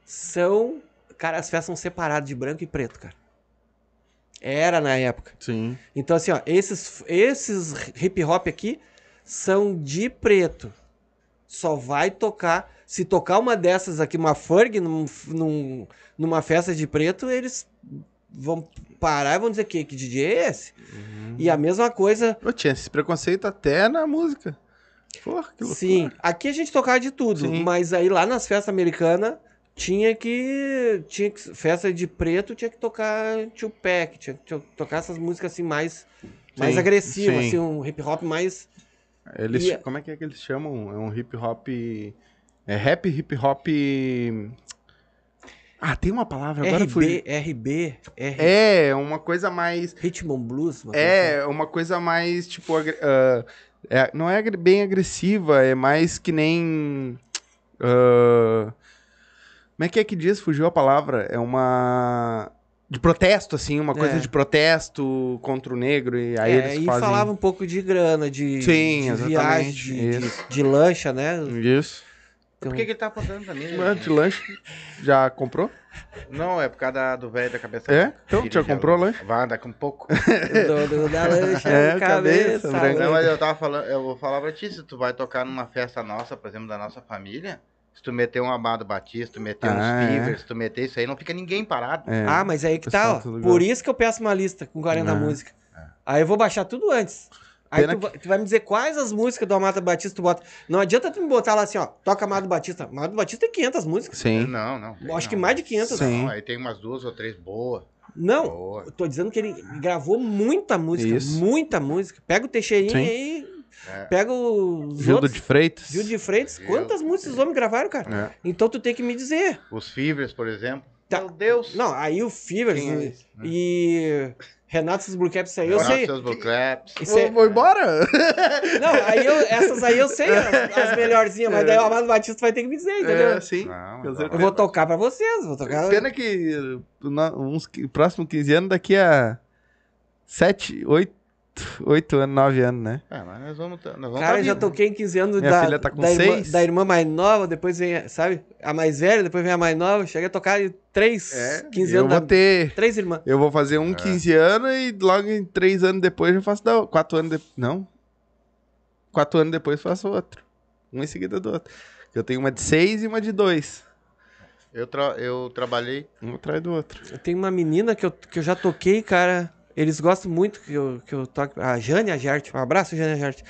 São. Cara, as festas são separadas de branco e preto, cara. Era na época. Sim. Então, assim, ó, esses, esses hip hop aqui são de preto. Só vai tocar. Se tocar uma dessas aqui, uma Ferg, num, num- numa festa de preto, eles vão parar e vão dizer que, que DJ é esse? E a mesma coisa. Eu tinha esse preconceito até na música. Porra, que loucura. Sim, aqui a gente tocava de tudo, Sim. mas aí lá nas festas americanas tinha que. Tinha que. Festa de preto tinha que tocar Tupac, tinha que to- tocar essas músicas assim mais. Mais Sim, agressivas, sim. assim, um hip hop mais. Eles, E- Como é que é que eles chamam? É um hip hop. É rap hip hop. Ah, tem uma palavra agora. RB, fugiu. RB, R, É, uma coisa mais. And Blues. uma coisa assim. É, uma coisa mais, tipo. ah, é, não é bem agressiva, é mais que nem. ah, Como é que é que diz? Fugiu a palavra. É uma. De protesto, assim, uma coisa É. de protesto contra o negro. E aí é, eles e fazem. falava um pouco de grana, de, Sim, de viagem, de, de, de lancha, né? Isso. Então, Por que, que ele tá apontando pra mim? Mas gente? de lanche. Já comprou? Não, é por causa da- do velho da cabeça. É? Então, já comprou a- lanche? Vai, daqui um pouco. do, do, da lancha, É, cabeça, cabeça. Não, mas eu tava falando, eu vou falar pra ti, se tu vai tocar numa festa nossa, por exemplo, da nossa família, se tu meter um Amado Batista, tu meter Ah, uns é. Fevers, se tu meter isso aí, não fica ninguém parado. É. Ah, mas aí que tá, ó. Por isso que eu peço uma lista com 40 Ah. músicas. Aí eu vou baixar tudo antes. Aí tu, vai- tu vai me dizer quais as músicas do Amado Batista tu bota. Não adianta tu me botar lá assim, ó, toca Amado Batista. Amado Batista tem 500 músicas. Sim. Não, não. Eu acho não. que mais de 500. Sim. Não, aí tem umas duas ou três boas. Não, Boa. eu tô dizendo que ele gravou muita música, Isso. muita música. Pega o Teixeirinha Sim. aí, É. pega os Gildo outros. de Freitas. Gil de Freitas, quantas músicas os homens gravaram, cara? É. Então tu tem que me dizer. Os Fevers, por exemplo. Tá. Meu Deus. Não, aí o Fevers Quem é e- esse? e Renato Blue Caps, aí eu sei. Seus Blue. Isso é- Vou, vou embora? Não, aí eu, essas aí eu sei, as, as melhorzinhas, mas daí o Amado Batista vai ter que me dizer, entendeu? É, sim. Não. Eu vou tocar pra vocês, vou tocar. Pena que na- uns próximos 15 anos, daqui a 7, 8, 8 anos, 9 anos, né? É, mas nós vamos. tá- Nós vamos Cara, tá eu já toquei em 15 anos Minha da, filha tá com da, irmã, seis. da irmã mais nova, depois vem, sabe? A mais velha, depois vem a mais nova. Cheguei a tocar em 3, 15 eu anos vou da... ter. Três irmãs. Eu vou fazer É. um 15 anos e logo em 3 anos depois eu faço da 4 anos depois. Não. 4 anos depois faço outro. Um em seguida do outro. Eu tenho uma de 6 e uma de 2. Eu, tra- eu trabalhei. Um atrás do outro. Eu tenho uma menina que eu, que eu já toquei, cara. Eles gostam muito que eu, que eu toque. A Jane Agerte. Um abraço, Jane Agerte.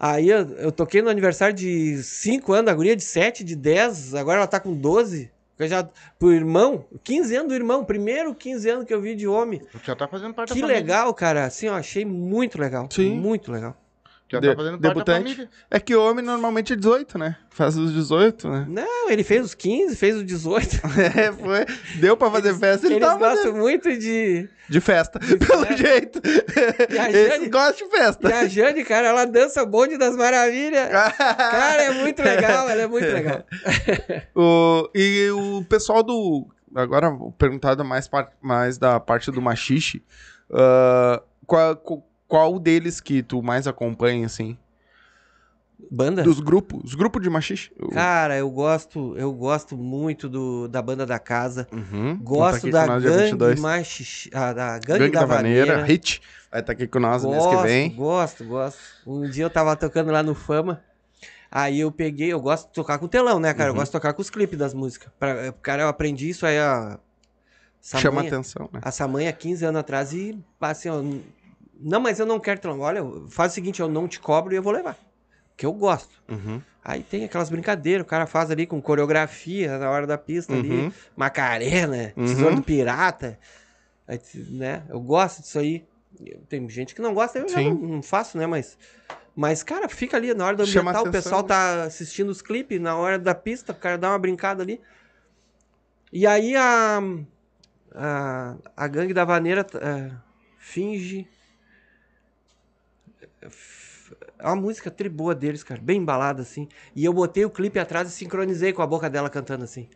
Aí eu, eu toquei no aniversário de 5 anos, a guria de 7, de 10, agora ela tá com 12. Eu já, pro irmão, 15 anos do irmão, primeiro 15 anos que eu vi de homem. Tu já tá fazendo parte Que da família. legal, cara. Assim, ó, achei muito legal. Sim. Muito legal. Já De- tá fazendo debutante. É que o homem normalmente é 18, né? Faz os 18, né? Não, ele fez os 15, fez os 18. É, foi. Deu pra fazer festa, ele Eles tava gostam muito de. de festa, pelo festa. jeito. E a Eles Jane- gostam de E festa. a Jane, cara, ela dança o bonde das maravilhas. Cara, é muito legal, ela é muito legal. O- e o pessoal do. Agora, vou perguntar da mais, par- mais da parte do machixe. ah, qual, qual- qual deles que tu mais acompanha, assim? Banda? Dos grupos? Os grupos de machixe? O- Cara, eu gosto, eu gosto muito do, da banda da casa. Uhum. Tá Gosto aqui da gangue 22. mais ah, da gangue, Gangue, da, da Vaneira, Vaneira. Hit. Vai estar aqui com nós no mês Gosto, que vem. gosto, gosto. Um dia eu tava tocando lá no Fama. Aí eu peguei, eu gosto de tocar com telão, né, cara? Eu Uhum. gosto de tocar com os clipes das músicas. Pra, cara, eu aprendi isso aí a. Chama atenção, né? a Samanha 15 anos atrás e assim, ó, não, mas eu não quero telão. Olha, faz o seguinte, eu não te cobro e eu vou levar. Que eu gosto. Uhum. Aí tem aquelas brincadeiras, o cara faz ali com coreografia na hora da pista ali, Uhum. Macarena, Uhum. Tesouro do Pirata, aí, né? Eu gosto disso aí. Tem gente que não gosta, eu não, não faço, né? Mas, mas, cara, fica ali na hora do ambiental, o pessoal né? tá assistindo os clipes, na hora da pista, o cara dá uma brincada ali. E aí a, a, a gangue da vaneira é, finge. É uma música tri boa deles, cara, bem embalada assim. E eu botei o clipe atrás e sincronizei com a boca dela cantando assim.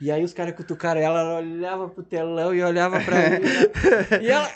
E aí os caras cutucaram ela, ela olhava pro telão e olhava pra mim. né? E ela.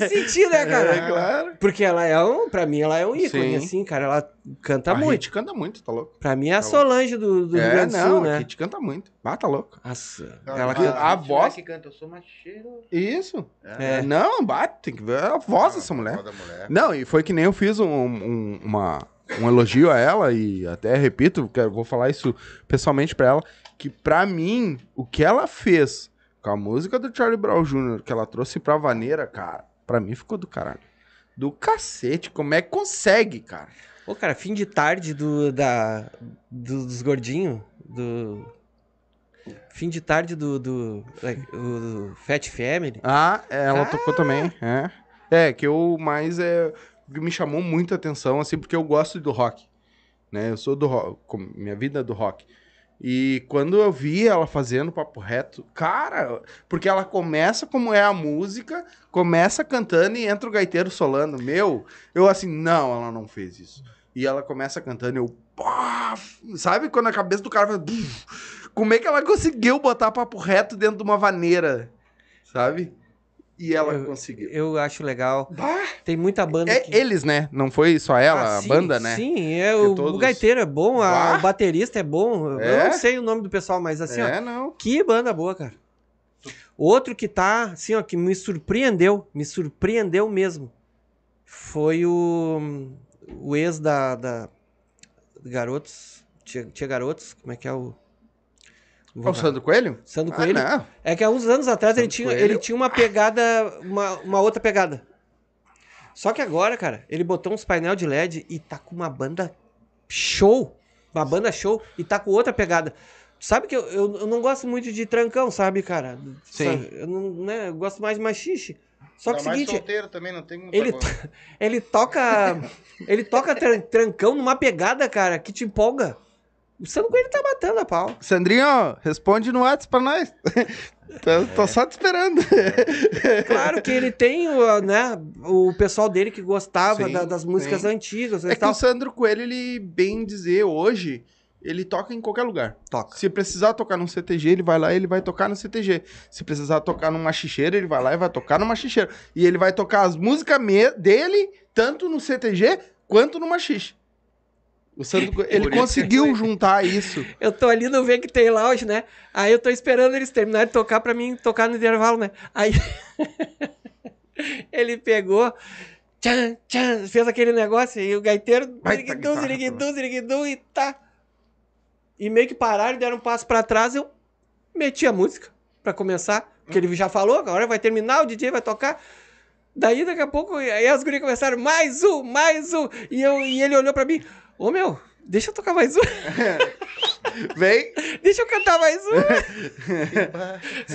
Me senti, né, cara? É, claro. Porque ela é um, pra mim, ela é um ícone, Sim. assim, cara. Ela canta a muito. Hit canta muito, tá louco? Pra mim é a Tá Solange do, do Rio é, Grande do não, Sul, a né? Hit canta muito. Ah, tá louco. Nossa, Ela, ela que- canta. a gente voz- que canta, eu sou macheiro. Isso. É. Não, bate, tem que ver a voz dessa Ah, mulher. a voz da mulher. Não, e foi que nem eu fiz um, um- uma, um elogio a ela, e até repito, que eu vou falar isso pessoalmente pra ela, que pra mim, o que ela fez com a música do Charlie Brown Jr., que ela trouxe pra vaneira, cara, pra mim ficou do caralho. Do cacete, como é que consegue, cara? Pô, cara, fim de tarde do, da, do- dos gordinhos, do... Fim de tarde do, do, like, o- do Fat Family. Ah, ela Ah! tocou também, é. É, que eu mais é. que Me chamou muita atenção, assim, porque eu gosto do rock. Né? Eu sou do rock. Minha vida é do rock. E quando eu vi ela fazendo papo reto, cara, porque ela começa como é a música, começa cantando e entra o gaiteiro solando. Meu, eu assim, não, ela não fez isso. E ela começa cantando eu, pá, sabe quando a cabeça do cara buf, Como é que ela conseguiu botar papo reto dentro de uma vaneira? Sabe? E ela Eu- conseguiu. Eu acho legal. Bah! Tem muita banda É que... eles, né? Não foi só ela, Ah, a sim, banda, né? Sim, é, o, todos- o gaiteiro é bom, a- o baterista é bom. Eu É? não sei o nome do pessoal, mas assim, ó, é, não. que banda boa, cara. Outro que tá, assim, ó, que me surpreendeu, me surpreendeu mesmo, foi o, o ex da, da Garotos, Tia, Tia Garotos, como é que é o... É o Sandro Coelho? Sandro Ah, Coelho. não. É que há uns anos atrás ele Sandro tinha, Coelho. ele tinha uma pegada, uma, uma outra pegada. Só que agora, cara, ele botou uns painel de LED e tá com uma banda show. Uma banda show e tá com outra pegada. Sabe que eu, eu, eu não gosto muito de trancão, sabe, cara? Sim. Sabe? Eu, não, né, eu gosto mais de machixe. Só que é o seguinte, solteiro também, não tem ele, coisa. ele toca. ele toca tran- trancão numa pegada, cara, que te empolga. O Sandro Coelho tá matando a pau. Sandrinho, responde no WhatsApp pra nós. tô, tô só te esperando. Claro que ele tem o, né, o pessoal dele que gostava Sim, da- das músicas sim. antigas É que o Sandro Coelho, ele, bem dizer, hoje, ele toca em qualquer lugar. Toca. Se precisar tocar num CTG, ele vai lá e ele vai tocar no CTG. Se precisar tocar numa xixeira, ele vai lá e vai tocar numa xixeira. E ele vai tocar as músicas dele, tanto no CTG quanto no machixe. O ele conseguiu juntar isso. Eu tô ali no Vem que tem lounge, né? Aí eu tô esperando eles terminarem de tocar pra mim tocar no intervalo, né? Aí ele pegou, tchan, tchan, fez aquele negócio e o gaiteiro, tá ziriguidum, guitarra, ziriguidum, ziriguidum, e tá. E meio que pararam, deram um passo pra trás, eu meti a música pra começar, porque ele já falou, agora vai terminar, o DJ vai tocar. Daí, daqui a pouco, aí as gurias começaram, mais um, mais um. E, eu, e ele olhou pra mim, ô meu, deixa eu tocar mais um. Vem. Deixa eu cantar mais uma.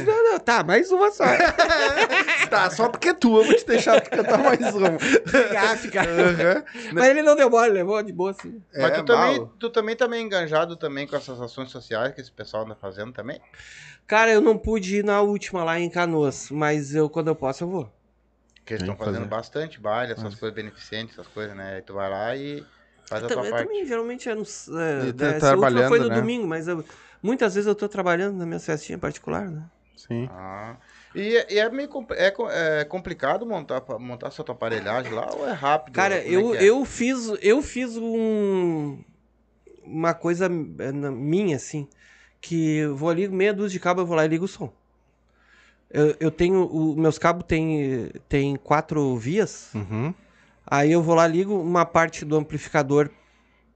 não, não, tá, mais uma só. Tá, só porque é tua, eu vou te deixar tu cantar mais uma. Ficar, ficar. Aham. Mas ele não deu mole, levou de boa assim. Mas É, tu, também, mal. tu também tá meio enganjado também com essas ações sociais que esse pessoal anda fazendo também? Cara, eu não pude ir na última lá em Canoas, mas eu, quando eu posso, eu vou. Porque eles estão fazendo fazer. bastante baile, essas coisas beneficentes, essas coisas, né? Aí tu vai lá e faz a Eu, tua eu parte. também, geralmente, é no, é, tá né, essa última trabalhando, foi no né? domingo, mas eu- muitas vezes eu tô trabalhando na minha festinha particular, né? Sim. Ah. E, e é meio é, é complicado montar, montar tua aparelhagem lá ou é rápido? Cara, é eu, é? eu fiz, eu fiz um, uma coisa na- minha, assim, que eu vou ali, meia dúzia de cabo, eu vou lá e ligo o som. Eu, eu tenho, o, meus cabos tem, tem quatro vias, Uhum. aí eu vou lá ligo uma parte do amplificador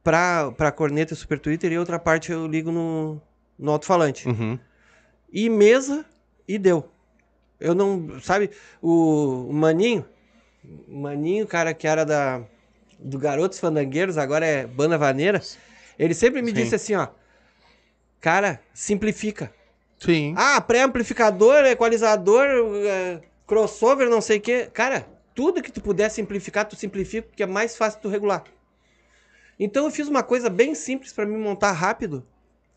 pra, pra corneta e super Twitter e outra parte eu ligo no, no alto-falante. Uhum. E mesa, e deu. Eu não, sabe, o, o Maninho, o Maninho, cara que era da, do Garotos Fandangueiros, agora é Banda Vaneira, ele sempre me Sim. disse assim, ó, cara, simplifica. Sim. Ah, pré-amplificador, equalizador, é, crossover, não sei o quê. Cara, tudo que tu puder simplificar, tu simplifica, porque é mais fácil tu regular. Então eu fiz uma coisa bem simples pra me montar rápido,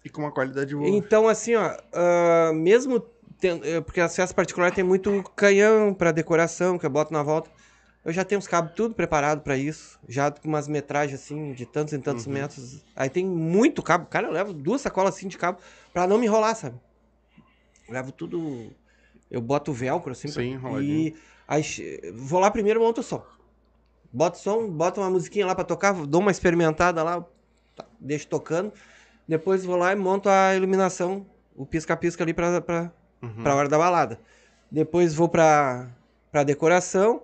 E com uma qualidade boa. então, assim, ó, ah, mesmo tendo, eh, porque as festas particulares tem muito canhão pra decoração, que eu boto na volta. Eu já tenho os cabos tudo preparado pra isso, já com umas metragens assim de tantos e tantos metros. Aí tem muito cabo. Cara, eu levo duas sacolas assim de cabo pra não me enrolar, sabe? Levo tudo. Eu boto velcro assim. pra- Sim, enroladinho. e vou lá primeiro monto o som. Boto som, boto uma musiquinha lá pra tocar, dou uma experimentada lá, tá, deixo tocando. Depois vou lá e monto a iluminação, o pisca-pisca ali pra, pra, Uhum. pra hora da balada. Depois vou pra, pra decoração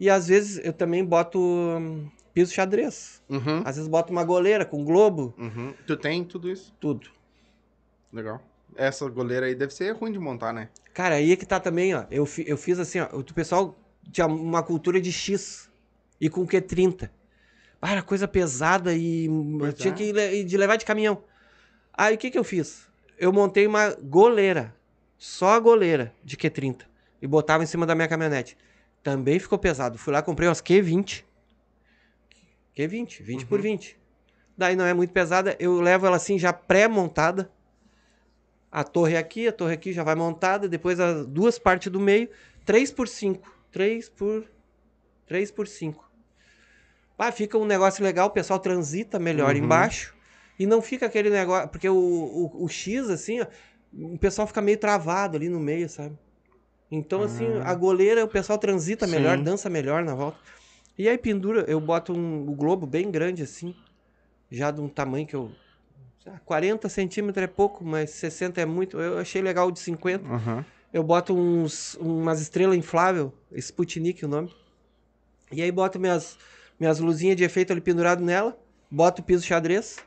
e às vezes eu também boto hum, piso xadrez. Uhum. Às vezes boto uma goleira com globo, Uhum. Tu tem tudo isso? tudo. Legal. Essa goleira aí deve ser ruim de montar, né? Cara, aí é que tá também, ó. Eu, eu fiz assim, ó. O pessoal tinha uma cultura de X e com Q30. Ah, era coisa pesada e tinha é. que le- de levar de caminhão. Aí o que que eu fiz? Eu montei uma goleira. Só a goleira de Q30. E botava em cima da minha caminhonete. Também ficou pesado. Fui lá, comprei umas Q20. Q20, 20 por 20. Daí não é muito pesada. Eu levo ela assim já pré-montada. A torre aqui, a torre aqui já vai montada. Depois as duas partes do meio. 3 por 5. 3 por... 3 por 5. Ah, fica um negócio legal. O pessoal transita melhor Uhum. embaixo. E não fica aquele negócio. Porque o, o, o X, assim, ó, o pessoal fica meio travado ali no meio, sabe? Então, assim, a goleira, o pessoal transita melhor, Sim. dança melhor na volta. E aí pendura, eu boto um, o globo bem grande, assim, já de um tamanho que eu. Sei lá, 40 centímetros é pouco, mas 60 é muito. Eu achei legal o de 50. Aham. Eu boto uns, umas estrelas inflável, Sputnik o nome. E aí boto minhas, minhas luzinhas de efeito ali pendurado nela. Boto o piso xadrez.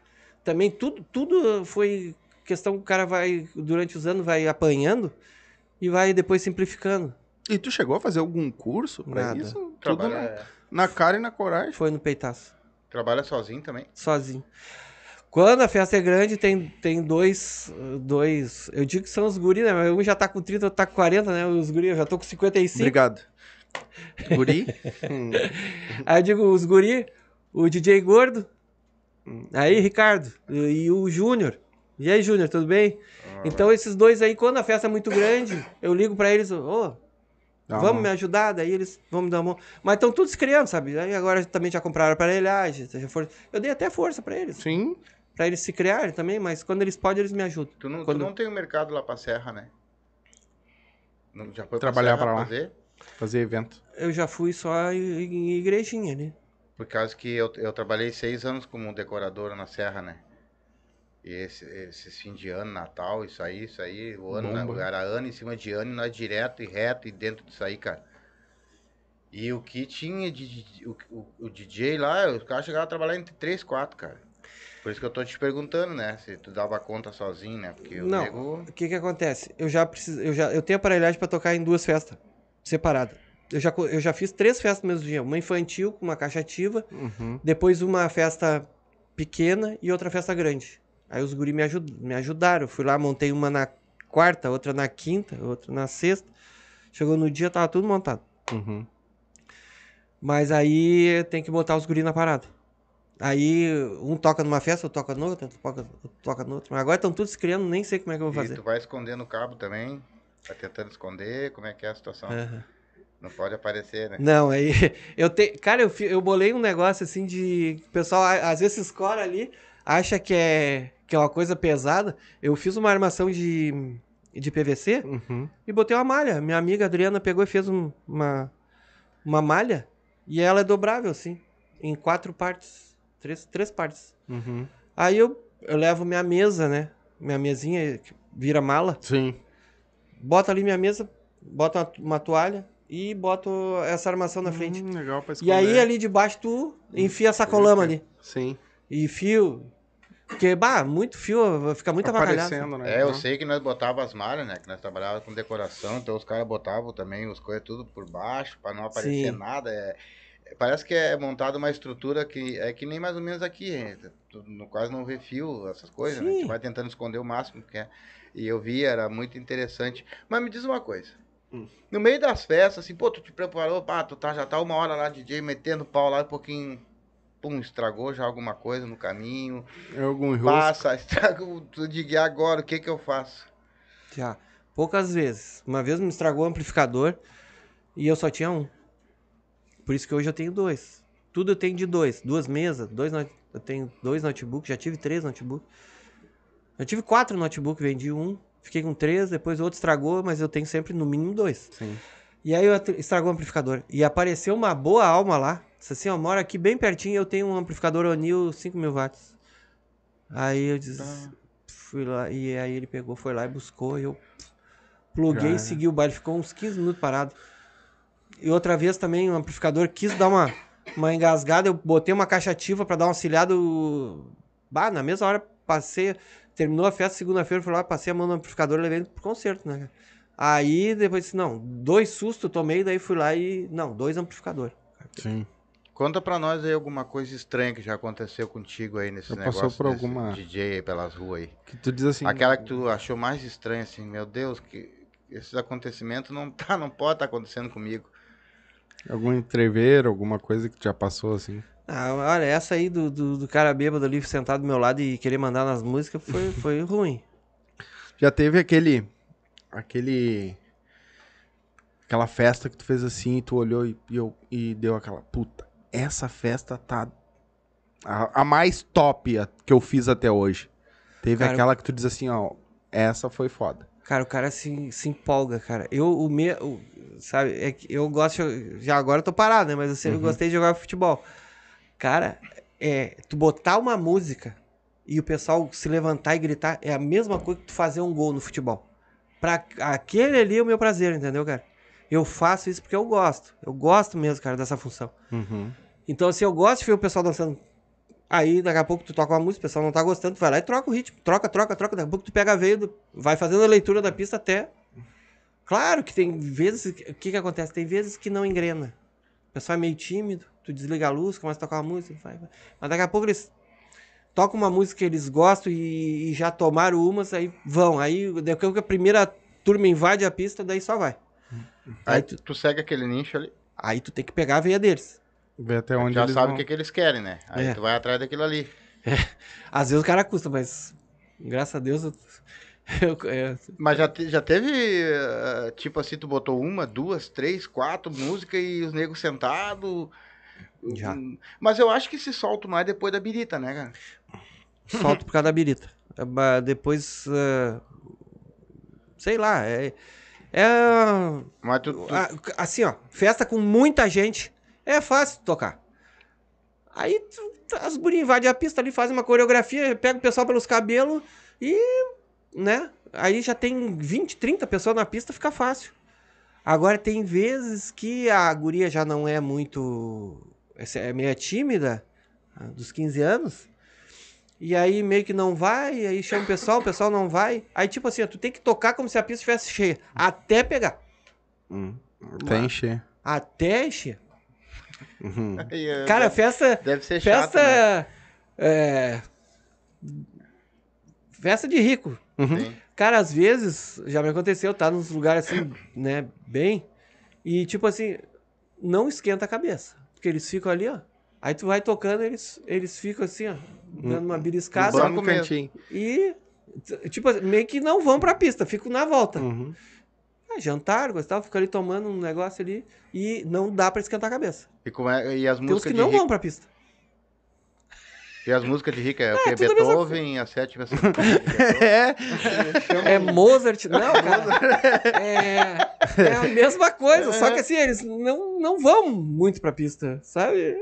Também tudo, tudo foi questão que o cara vai, durante os anos, vai apanhando e vai depois simplificando. E tu chegou a fazer algum curso pra Nada. isso? Tudo Trabalha, na, na cara e na coragem. Foi no peitaço, trabalha sozinho também. sozinho. Quando a festa é grande, tem, tem dois, dois. Eu digo que são os guri, né? Mas um já tá com 30, outro tá com 40, né? Os guri, eu já tô com 55. Obrigado. Guri? Aí eu digo os guri, o DJ Gordo, aí Ricardo, e, o Júnior. E aí, Júnior, tudo bem? Ah, Então esses dois aí, quando a festa é muito grande, eu ligo pra eles, ô, Dá vamos uma- me ajudar? Daí eles vão me dar uma mão. Mas estão todos criando, sabe? Aí agora também já compraram aparelhagem, já for... eu dei até força pra eles, Sim. Pra eles se criarem também, mas quando eles podem, eles me ajudam. Tu não, tu Quando- não tem um mercado lá pra Serra, né? Não, já foi Trabalhar pra lá. fazer? Fazer evento. Eu já fui só em, igrejinha, né? Por causa que eu, eu trabalhei seis anos como decorador na Serra, né? E esse, esses fim de ano, Natal, isso aí, isso aí, o ano, né? Bomba. era ano em cima de ano, e nós direto e reto e dentro disso aí, cara. E o que tinha de, de- o, o, o DJ lá, os caras chegavam a trabalhar entre três, quatro, cara. Por isso que eu tô te perguntando, né? Se tu dava conta sozinho, né? Porque o Não. nego... O que que acontece? Eu já preciso, eu já, eu tenho aparelhagem pra tocar em duas festas separadas. Eu já, eu já fiz três festas no mesmo dia, uma infantil com uma caixa ativa, Uhum. depois uma festa pequena e outra festa grande. Aí os guri me, ajud, me ajudaram. Eu fui lá, montei uma na quarta, outra na quinta, outra na sexta. Chegou no dia, tava tudo montado. Uhum. Mas aí tem que botar os guri na parada. Aí um toca numa festa, outro toca noutra, outro toca, outro toca noutra. Mas agora estão todos criando, nem sei como é que eu vou E fazer. tu vai escondendo o cabo também, vai tentando esconder, como é que é a situação? Aham. Não pode aparecer, né? Não, aí eu tenho. Cara, eu, eu bolei um negócio assim de. O pessoal às vezes escora ali, acha que é, que é uma coisa pesada. Eu fiz uma armação de, de PVC Uhum. e botei uma malha. Minha amiga Adriana pegou e fez um- uma, uma malha e ela é dobrável, assim, em quatro partes. Três, três partes. Uhum. Aí eu, eu levo minha mesa, né? Minha mesinha que vira mala. Sim. Boto ali minha mesa, boto uma, uma toalha e boto essa armação na frente. Hum, legal pra E esconder. aí ali debaixo tu enfia a sacolama ali. Sim. E fio. Porque, bah, muito fio, fica muito avacalhado. Aparecendo, né? É, eu sei que nós botava as malhas, né? Que nós trabalhávamos com decoração, então os caras botavam também as coisas tudo por baixo, pra não aparecer Sim. nada. É- parece que é montada uma estrutura que é que nem mais ou menos aqui? Tu no quase não vê fio, essas coisas, né? A gente vai tentando esconder o máximo que é. E eu vi, era muito interessante. Mas me diz uma coisa. Hum. No meio das festas, assim, pô, tu te preparou, pá, tu tá, já tá uma hora lá, DJ, metendo pau lá, um pouquinho, pum, estragou já alguma coisa no caminho. É algum. Passa, estragou, tu diga, agora, o que que eu faço? Já. Poucas vezes. Uma vez me estragou o amplificador e eu só tinha um. Por isso que hoje eu tenho dois. Tudo eu tenho de dois. Duas mesas, dois eu tenho dois notebooks, já tive três notebooks. Eu tive quatro notebooks, vendi um, fiquei com três, depois o outro estragou, mas eu tenho sempre no mínimo dois. Sim. E aí eu estragou o amplificador. E apareceu uma boa alma lá. Disse assim, ó, mora aqui bem pertinho, eu tenho um amplificador O'Neill 5000 watts. Aí eu disse, fui lá, e aí ele pegou, foi lá e buscou, e eu pluguei e segui o baile, ficou uns 15 minutos parado. E outra vez também o amplificador quis dar uma, uma engasgada, eu botei uma caixa ativa pra dar um auxiliado. Bah, na mesma hora passei, terminou a festa segunda-feira, fui lá, passei a mão no amplificador levei ele pro concerto, né? Aí depois disse, não, dois sustos tomei, daí fui lá e. Não, dois amplificadores. Sim. Conta pra nós aí alguma coisa estranha que já aconteceu contigo aí nesse Já negócio passou por alguma- DJ aí pelas ruas aí. Que tu diz assim. Aquela que tu achou mais estranha, assim, meu Deus, que esses acontecimentos não tá, não pode estar acontecendo comigo. Algum entreveiro, alguma coisa que já passou assim. Ah, olha, essa aí do, do, do cara bêbado ali sentado do meu lado e querer mandar nas músicas foi, foi ruim. Já teve aquele. Aquele. Aquela festa que tu fez assim, e tu olhou e, e, eu, e deu aquela. Puta, essa festa tá. A, a mais top que eu fiz até hoje. Teve Cara, aquela que tu diz assim, ó, essa foi foda. Cara, o cara se, se empolga, cara. Eu, o meu, sabe, é que eu gosto, já agora eu tô parado, né? Mas eu sempre gostei de jogar futebol. Cara, é, tu botar uma música e o pessoal se levantar e gritar é a mesma coisa que tu fazer um gol no futebol. Pra aquele ali é o meu prazer, entendeu, cara? Eu faço isso porque eu gosto. Eu gosto mesmo, cara, dessa função. Uhum. Então, assim, eu gosto de ver o pessoal dançando. Aí, daqui a pouco, tu toca uma música, o pessoal não tá gostando, tu vai lá e troca o ritmo. Troca, troca, troca. Daqui a pouco tu pega a veia, vai fazendo a leitura da pista até. Claro que tem vezes. O que que acontece? Tem vezes que não engrena. O pessoal é meio tímido, tu desliga a luz, começa a tocar uma música, vai, vai. Mas daqui a pouco eles tocam uma música que eles gostam e, e já tomaram umas, aí vão. Aí, daqui a pouco a primeira turma invade a pista, daí só vai. Aí Aí tu, tu, segue aquele nicho ali, aí tu tem que pegar a veia deles. Ver até onde já eles sabe vão. o que, que eles querem, né? Aí É. tu vai atrás daquilo ali. Às vezes o cara custa, mas graças a Deus eu, eu- é, Mas já, te- já teve, eh, tipo assim, tu botou uma, duas, três, quatro músicas e os negros sentados. Já. Mas eu acho que se solta mais depois da birita, né, cara? solto por causa da birita. É, Depois, é, sei lá, é, é Mas tu, tu- assim, ó, festa com muita gente é fácil tocar. Aí tu- as gurias invadem a pista ali, fazem uma coreografia, pega o pessoal pelos cabelos e, né? Aí já tem 20, 30 pessoas na pista, fica fácil. Agora tem vezes que a guria já não é muito. É meio tímida, dos 15 anos. E aí meio que não vai, aí chama o pessoal, o pessoal não vai. Aí tipo assim, tu tem que tocar como se a pista estivesse cheia. Até pegar. Hum. Até encher. Até encher. Uhum. Eh, Cara, deve, festa. deve ser chato, Festa. né? É. Festa de rico. Sim. Cara, às vezes, já me aconteceu, tá nos lugares assim, né, bem. E tipo assim, não esquenta a cabeça. Porque eles ficam ali, ó. Aí tu vai tocando, eles, eles ficam assim, ó, dando uma beliscada. No Só cantinho. E, tipo, assim, meio que não vão pra pista, ficam na volta. Uhum. Ah, jantar, gostava, ficam ali tomando um negócio ali. E não dá pra esquentar a cabeça. E, como é, e as Tem uns músicas que não vão pra pista. E as músicas de rico é o É, tudo a mesma Beethoven, a sétima sinfonia Beethoven. É. É Mozart, não, cara. É, é a mesma coisa, só que assim, eles não, não vão muito pra pista, sabe?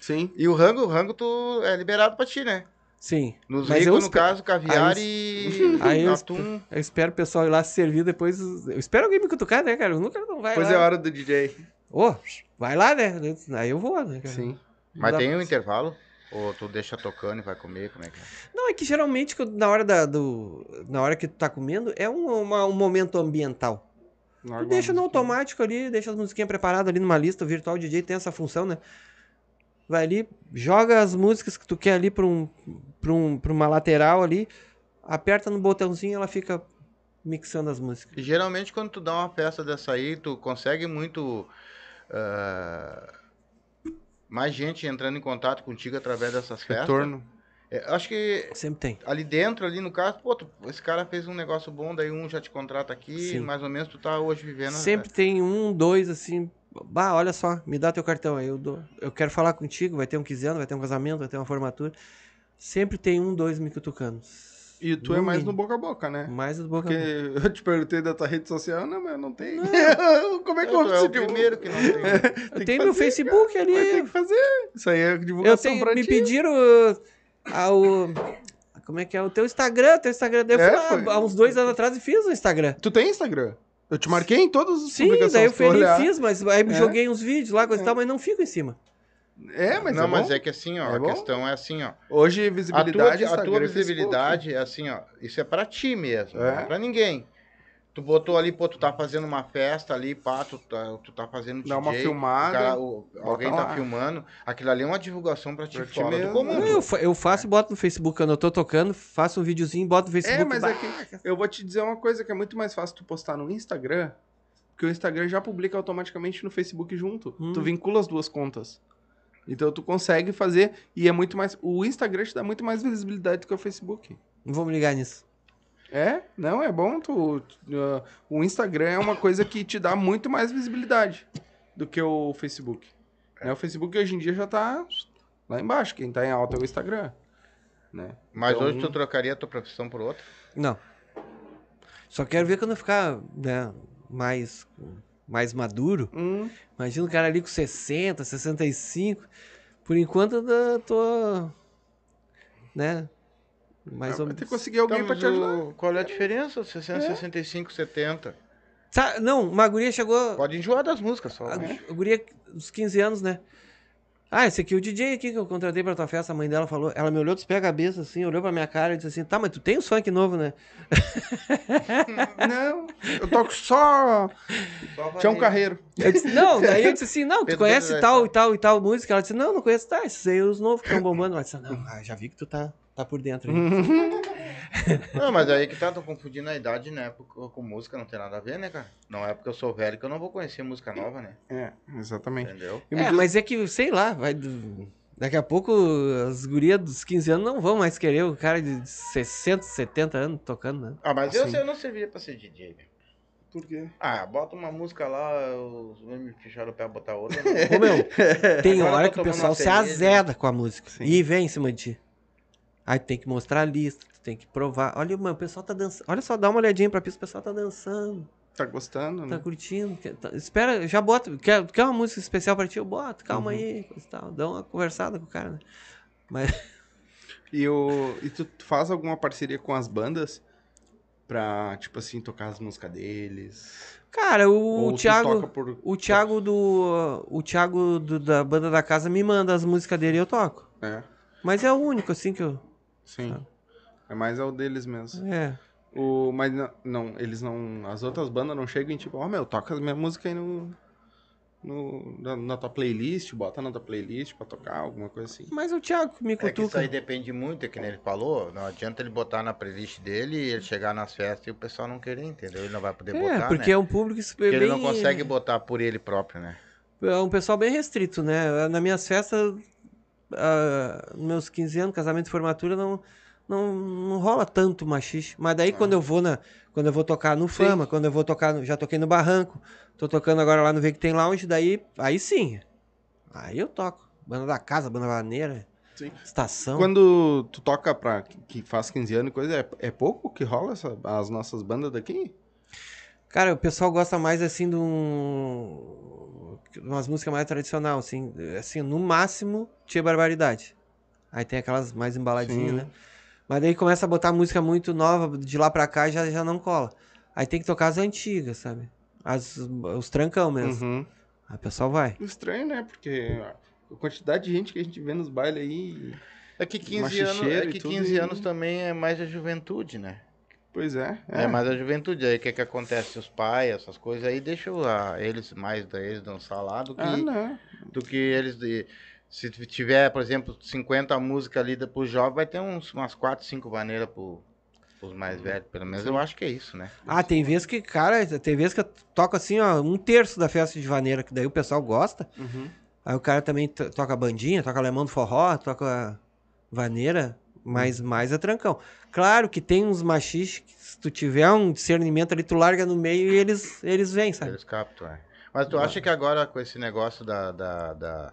Sim. E o rango, o rango tu é liberado pra ti, né? Sim. Nos Mas ricos, no espe- caso, caviar Aí e Aí eu atum. Eu espero o pessoal ir lá se servir depois. Eu espero alguém me cutucar, né, cara? Eu nunca não vai Depois lá. é hora do DJ. Ô, vai lá, né? Aí eu vou, né, cara? Sim. Mas tem um intervalo? Ou tu deixa tocando e vai comer? Como é que é? Não, é que geralmente na hora, da, do, na hora que tu tá comendo é um, uma- um momento ambiental. Tu deixa no automático ali, deixa as musiquinhas preparadas ali numa lista. O Virtual DJ tem essa função, né? Vai ali, joga as músicas que tu quer ali pra, um, pra, um, pra uma lateral ali, aperta no botãozinho ela fica mixando as músicas. E geralmente quando tu dá uma festa dessa aí, tu consegue muito. ah, mais gente entrando em contato contigo através dessas festas. Retorno. É, acho que Sempre tem. ali dentro, ali no caso, pô, tu- esse cara fez um negócio bom, daí um já te contrata aqui, Sim. mais ou menos tu tá hoje vivendo. Sempre tem um, dois, assim. Bah, olha só, me dá teu cartão aí. Eu, dou, eu quero falar contigo. Vai ter um 15 anos, vai ter um casamento, vai ter uma formatura. Sempre tem um, dois me cutucando. E tu é mais no boca a boca, né? Mais do boca a Porque boca. eu te perguntei da tua rede social, não, mas não tem. Como é que eu Tu vou é o primeiro que não tem. Eu que tenho meu Facebook ter ali. que fazer. Isso aí é Eu divulgação tenho, pra me ti. pediram uh, ao. Como é que é? O teu Instagram, teu Instagram. Eu É, fui lá, há uns dois anos atrás e fiz o Instagram. Tu tem Instagram? Eu te marquei em todas as Sim, publicações. daí eu fui ali e fiz, mas aí É. joguei uns vídeos lá, coisa e tal, mas não fico em cima. É, mas não, é mas bom. é que assim, ó, É a bom? questão é assim, ó. Hoje, A tua, visibilidade, a tua Instagram e visibilidade é assim, ó. Isso é pra ti mesmo, É. não é pra ninguém. Tu botou ali, pô, tu tá fazendo uma festa ali, pá, tu tá, tu tá fazendo Dá uma DJ, filmada, o cara- o- alguém tá lá. filmando, aquilo ali é uma divulgação pra ti Pra ti fora do comum. Não, eu, fa- eu faço e boto no Facebook. Quando eu tô tocando, faço um videozinho, boto no Facebook. É, mas bah, é que eu vou te dizer uma coisa que é muito mais fácil tu postar no Instagram, porque o Instagram já publica automaticamente no Facebook junto. Hum. Tu vincula as duas contas. Então tu consegue fazer e é muito mais. O Instagram te dá muito mais visibilidade do que o Facebook. Não vou me ligar nisso. É, não, é bom tu. uh, o Instagram é uma coisa que te dá muito mais visibilidade do que o Facebook. Né, O Facebook hoje em dia já tá lá embaixo. Quem tá em alta é o Instagram. Né? Mas Então, hoje tu trocaria a tua profissão por outra? Não. Só quero ver quando eu ficar né, mais, mais maduro. hum, Imagina o cara ali com 60, 65. Por enquanto eu tô. Né? Mais ou vai ter menos. que conseguir alguém Tá, pra te ajudar. Qual é a diferença? 60, 65, 70. Sa- Não, uma guria chegou. Pode enjoar das músicas só. A, né? a guria dos 15 anos, né? Ah, esse aqui é o DJ aqui que eu contratei pra tua festa. A mãe dela falou. Ela me olhou dos pés à cabeça, assim, olhou pra minha cara e disse assim: Tá, mas tu tem os funk novo, né? Não, eu toco só. Tinha um carreiro. Eu disse, não, daí eu disse assim, não, tu Pedro conhece Pedro tal e tal e tal música? Ela disse, não, não conheço, tá, esses aí os novos que estão bombando. Ela disse, não, ah, já vi que tu tá, tá por dentro aí. Não, mas aí que tá, tô confundindo a idade, né? Com, com música não tem nada a ver, né, cara? Não é porque eu sou velho que eu não vou conhecer música nova, né? É, exatamente. Entendeu? É, mas é que, sei lá, vai. do- Daqui a pouco as gurias dos 15 anos não vão mais querer o cara de 60, 70 anos tocando, né? Ah, mas eu, Assim. eu não servia pra ser DJ, velho. Por quê? Ah, bota uma música lá, os me fecharam o pé botar outra. Ô meu, tem Agora hora tô que o pessoal se cerveja. azeda com a música. Sim. E vem em cima de ti. Aí tem que mostrar a lista, tem que provar. Olha, mano, o pessoal tá dançando. Olha só, dá uma olhadinha pra pista, o pessoal tá dançando. Tá gostando, Tá né? curtindo. quer- tá- espera, já bota. Quer, quer uma música especial pra ti? Eu boto, calma Uhum. aí, e tal. Dá uma conversada com o cara, né? Mas. E, o... e tu faz alguma parceria com as bandas pra, tipo assim, tocar as músicas deles? Cara, o Ou Thiago. por... O Thiago do. O Thiago do- da banda da casa me manda as músicas dele e eu toco. É, Mas é o único, assim, que eu. sim. É mais é o deles mesmo. É. O... Mas não, não, eles não... As outras bandas não chegam e tipo, ó, meu, toca a minha música aí no... no na, na tua playlist, bota na tua playlist pra tocar, alguma coisa assim. Mas o Thiago me É que isso cutuca. aí depende muito, é que nem ele falou. Não adianta ele botar na playlist dele e ele chegar nas festas e o pessoal não querer, entendeu? Ele não vai poder É, botar, porque né? é um público Porque bem... ele não consegue botar por ele próprio, né? É um pessoal bem restrito, né? Nas minhas festas, nos meus 15 anos, casamento e formatura, não, não, não rola tanto machixe. Mas daí quando eu vou na. Quando eu vou tocar no Fama, quando eu vou tocar. no- já toquei no Barranco, tô tocando agora lá no Vê que tem Lounge, daí. Aí sim. Aí eu toco. Banda da casa, banda vaneira, Sim. estação. Quando tu toca pra que faz 15 anos e coisa, é, é pouco que rola essa- as nossas bandas daqui? Cara, o pessoal gosta mais assim de um. umas músicas mais tradicional, assim. Assim, no máximo, Tia Barbaridade. Aí tem aquelas mais embaladinhas, Sim. né? Mas daí começa a botar música muito nova, de lá pra cá já, já não cola. Aí tem que tocar as antigas, sabe? As, os trancão mesmo. Uhum. Aí o pessoal vai. Estranho, né? Porque a quantidade de gente que a gente vê nos bailes aí. É que 15 anos, é que tudo 15 e- anos também é mais a juventude, né? Pois é. É, mais a juventude. Aí o que, que acontece? Os pais, essas coisas aí, deixam a, eles mais da eles dançar lá do que, Ah, do que eles. de- se tiver, por exemplo, 50 músicas ali da- pro jovem, vai ter uns, umas 4, 5 maneiras pro, pros mais velhos. Pelo menos eu acho que é isso, né? Ah, tem vezes que, cara, tem vezes que eu toco assim, ó, um terço da festa de vaneira, que daí o pessoal gosta. Uhum. Aí o cara também to- toca bandinha, toca alemão do forró, toca vaneira, mas mais é trancão. Claro que tem uns machis que se tu tiver um discernimento ali, tu larga no meio e eles, eles vêm, sabe? Eles captam, é. Mas tu acha que agora com esse negócio da, da, da-